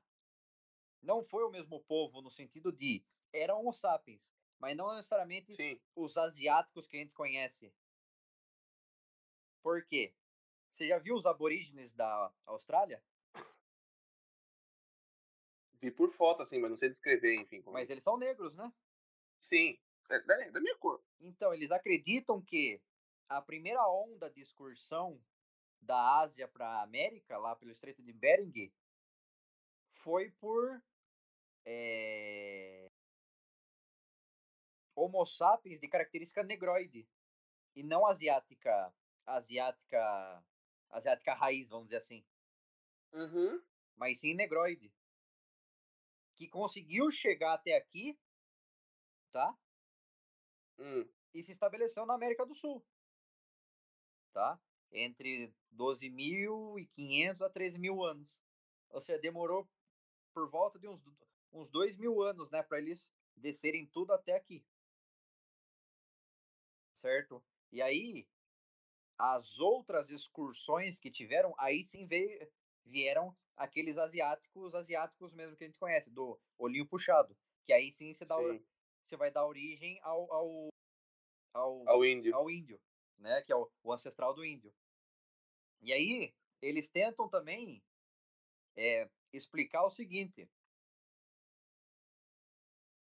não foi o mesmo povo no sentido de eram Homo sapiens, mas não necessariamente Sim. os asiáticos que a gente conhece. Por quê? Você já viu os aborígenes da Austrália? Vi por foto, assim, mas não sei descrever, enfim. como- Mas eles são negros, né? Sim. É da, da minha cor. Então, eles acreditam que a primeira onda de excursão da Ásia para a América, lá pelo Estreito de Bering, foi por eh, Homo sapiens de característica negroide e não asiática, asiática, asiática raiz, vamos dizer assim, Uhum. mas sim negroide, que conseguiu chegar até aqui, tá? Hum. e se estabeleceu na América do Sul, tá? Entre 12.500 a 13 mil anos. Ou seja, demorou por volta de uns, uns 2 mil anos, né, para eles descerem tudo até aqui. Certo? E aí, as outras excursões que tiveram, aí sim veio, vieram aqueles asiáticos, asiáticos mesmo que a gente conhece, do olhinho puxado. Que aí sim você, dá, Sim. você vai dar origem ao, ao, ao, Ao índio. ao índio, né? Que é o, o ancestral do índio. E aí, eles tentam também é, explicar o seguinte.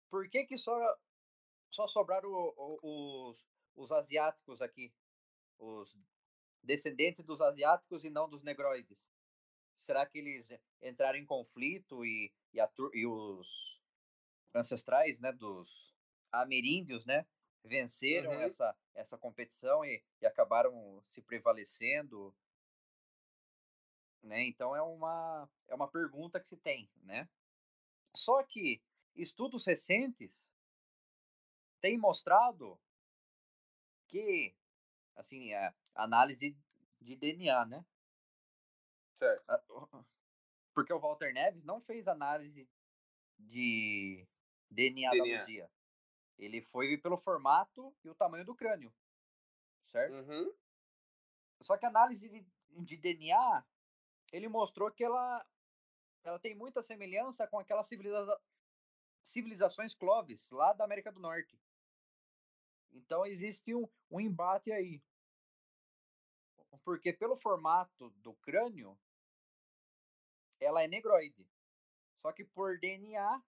Por que que só, só sobraram o- o- os, os asiáticos aqui? Os descendentes dos asiáticos e não dos negroides? Será que eles entraram em conflito e, e, a e os ancestrais né, dos ameríndios né, venceram Uhum. essa, essa competição e, e acabaram se prevalecendo? Né? Então é uma, é uma pergunta que se tem. Né? Só que estudos recentes têm mostrado que assim, a análise de DNA, né? Certo. a- o- Porque o Walter Neves não fez análise de DNA, DNA. da Luzia. Ele foi pelo formato e o tamanho do crânio. Certo? Uhum. Só que a análise de, de DNA, ele mostrou que ela, ela tem muita semelhança com aquelas civiliza, civilizações Clovis, lá da América do Norte. Então existe um, um embate aí. Porque pelo formato do crânio, ela é negroide. Só que por DNA,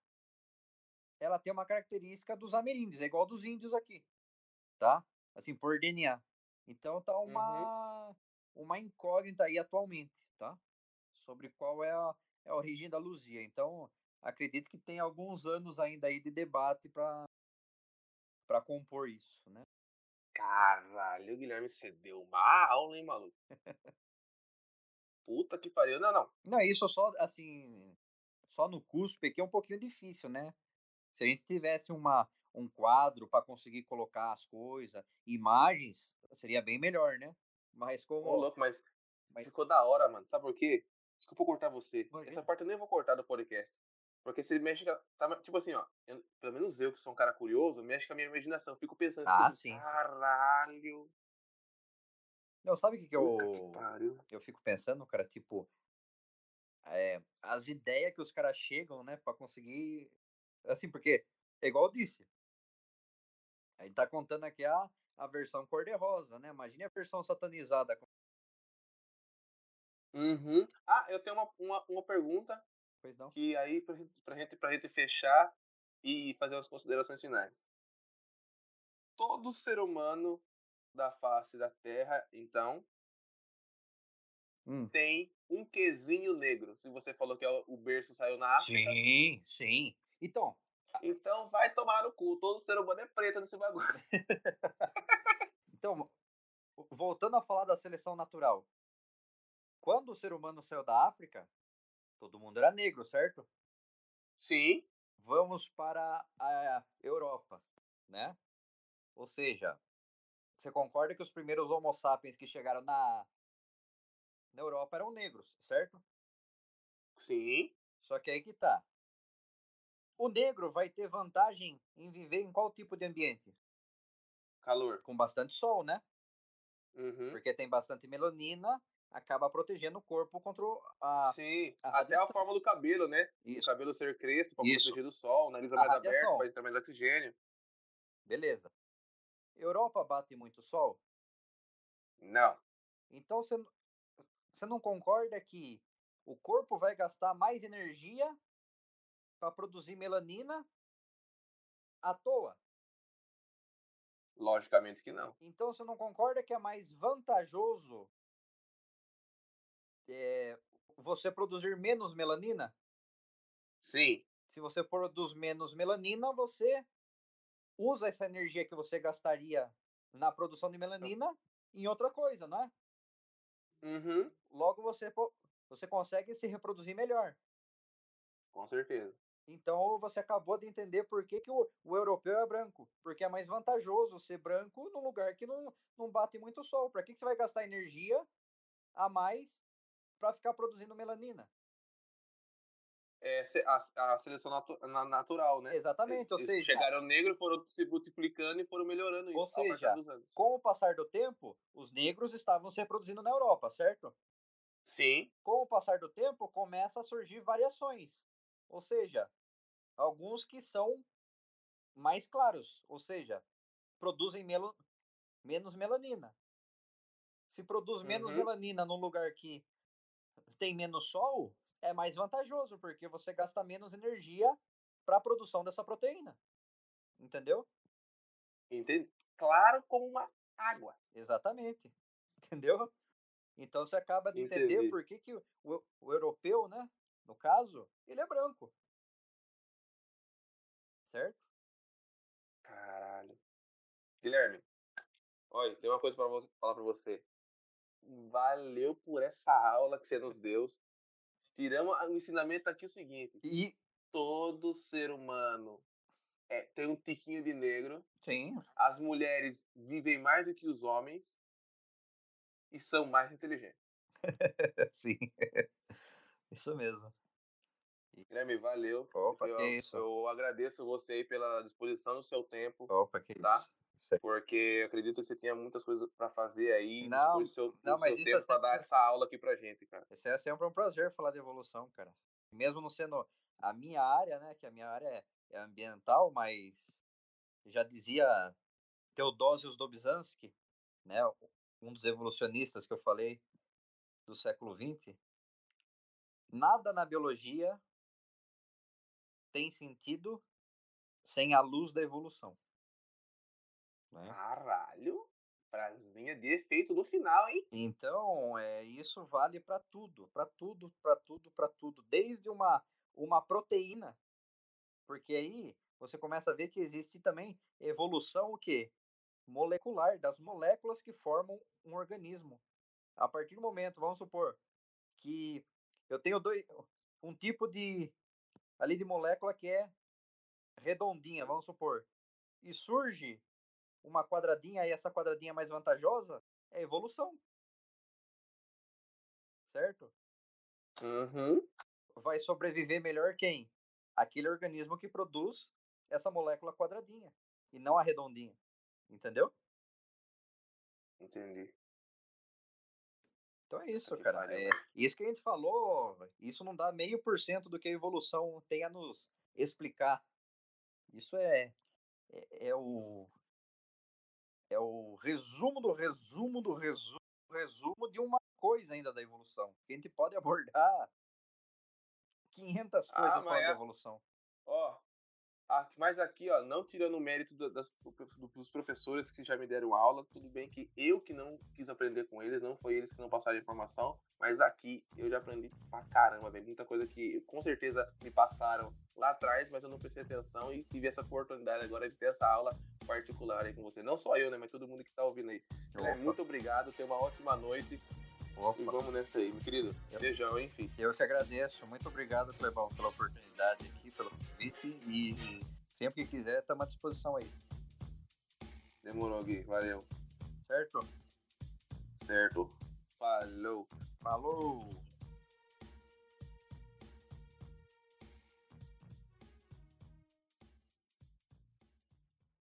ela tem uma característica dos ameríndios, é igual dos índios aqui, tá? Assim, por DNA. Então tá uma, uhum. uma incógnita aí atualmente, tá? Sobre qual é a, é a origem da Luzia. Então, acredito que tem alguns anos ainda aí de debate para para compor isso, né? Caralho, o Guilherme cedeu uma aula, hein, maluco? Puta que pariu, não, não. Não, isso só, assim, só no cuspe que é um pouquinho difícil, né? Se a gente tivesse uma, um quadro para conseguir colocar as coisas, imagens, seria bem melhor, né? Mas como. Ô, louco, mas, mas ficou da hora, mano. Sabe por quê? Desculpa cortar você. Essa parte eu nem vou cortar do podcast. Porque você mexe com. Tá, tipo assim, ó. Eu, pelo menos eu, que sou um cara curioso, mexe com a minha imaginação. Fico pensando. Ah, fico, sim. Caralho. Não, sabe o que, que eu. Que eu fico pensando, cara? Tipo. É, as ideias que os caras chegam, né, para conseguir. Assim, porque, é igual eu disse. A gente tá contando aqui a, a versão cor-de-rosa, né? Imagine a versão satanizada. Uhum. Ah, eu tenho uma, uma, uma pergunta Pois não. Que aí, pra gente, pra, gente, pra gente fechar e fazer umas considerações finais. Todo ser humano da face da Terra, então, hum. tem um quezinho negro. Se você falou que é o berço saiu na África. Sim, sim. Então. Então vai tomar no cu. Todo ser humano é preto nesse bagulho. então, voltando a falar da seleção natural. Quando o ser humano saiu da África, todo mundo era negro, certo? Sim. Vamos para a Europa, né? Ou seja, você concorda que os primeiros Homo sapiens que chegaram na, na Europa eram negros, certo? Sim. Só que aí que tá. O negro vai ter vantagem em viver em qual tipo de ambiente? Calor. Com bastante sol, né? Uhum. Porque tem bastante melanina acaba protegendo o corpo contra a. Sim, a até a forma do cabelo, né? Isso. O cabelo ser crespo para proteger do sol, o nariz é mais aberto para entrar mais oxigênio. Beleza. Europa bate muito sol? Não. Então você não concorda que o corpo vai gastar mais energia para produzir melanina à toa? Logicamente que não. Então você não concorda que é mais vantajoso é, você produzir menos melanina? Sim. Se você produz menos melanina, você usa essa energia que você gastaria na produção de melanina em outra coisa, não é? Uhum. Logo você, você consegue se reproduzir melhor. Com certeza. Então você acabou de entender por que, que o, o europeu é branco. Porque é mais vantajoso ser branco num lugar que não, não bate muito sol. Para que, que você vai gastar energia a mais para ficar produzindo melanina. É a, a seleção natu, natural, né? Exatamente, ou Eles seja... chegaram negro, foram se multiplicando e foram melhorando isso ou seja, Com o passar do tempo, os negros estavam se reproduzindo na Europa, certo? Sim. Com o passar do tempo, começa a surgir variações. Ou seja, alguns que são mais claros, ou seja, produzem melo, menos melanina. Se produz menos uhum. melanina num lugar que tem menos sol, é mais vantajoso, porque você gasta menos energia para a produção dessa proteína. Entendeu? Entendi. Claro como uma água. Exatamente. Entendeu? Então você acaba de Entendi. entender por que, que o, o, europeu, né? No caso, ele é branco. Certo? Caralho. Guilherme, olha, tem uma coisa para falar para você valeu por essa aula que você nos deu. Tiramos o ensinamento aqui o seguinte. E todo ser humano é, tem um tiquinho de negro. Sim. As mulheres vivem mais do que os homens e são mais inteligentes. Sim. Isso mesmo. Guilherme, valeu. Opa, eu, que isso. Eu agradeço você aí pela disposição do seu tempo. Opa, que tá? isso. Porque eu acredito que você tinha muitas coisas para fazer aí, não, o seu, não, mas seu tempo é para dar essa aula aqui pra gente, cara. Isso é sempre um prazer falar de evolução, cara. Mesmo não sendo a minha área, né, que a minha área é, é ambiental, mas já dizia Teodosius Dobzhansky, né, um dos evolucionistas que eu falei do século XX, nada na biologia tem sentido sem a luz da evolução. Né? Caralho! Frasinha de efeito no final, hein? Então, é, isso vale para tudo, para tudo, para tudo, para tudo, desde uma uma proteína, porque aí você começa a ver que existe também evolução o quê? Molecular das moléculas que formam um organismo. A partir do momento, vamos supor que eu tenho dois um tipo de ali de molécula que é redondinha, vamos supor, e surge uma quadradinha e essa quadradinha mais vantajosa, é evolução. Certo? Uhum. Vai sobreviver melhor quem? Aquele organismo que produz essa molécula quadradinha e não a redondinha. Entendeu? Entendi. Então é isso, cara. É, isso que a gente falou, isso não dá meio por cento do que a evolução tem a nos explicar. Isso é, é, é o é o resumo do resumo do resumo resumo de uma coisa ainda da evolução. A gente pode abordar 500 coisas ah, falando é... da evolução. Ó, mas aqui, ó, não tirando o mérito das, dos professores que já me deram aula, tudo bem que eu que não quis aprender com eles, não foi eles que não passaram a informação, mas aqui eu já aprendi pra caramba, velho. Muita coisa que com certeza me passaram lá atrás, mas eu não prestei atenção e tive essa oportunidade agora de ter essa aula particular aí com você. Não só eu, né, mas todo mundo que tá ouvindo aí. Então, muito obrigado, tenha uma ótima noite. Opa. E vamos nessa aí, meu querido. Eu, Beijão, enfim. Eu que agradeço. Muito obrigado, Clebão, pela oportunidade aqui, pelo convite. E sempre que quiser, estamos à disposição aí. Demorou, Gui. Valeu. Certo? Certo. Falou. Falou.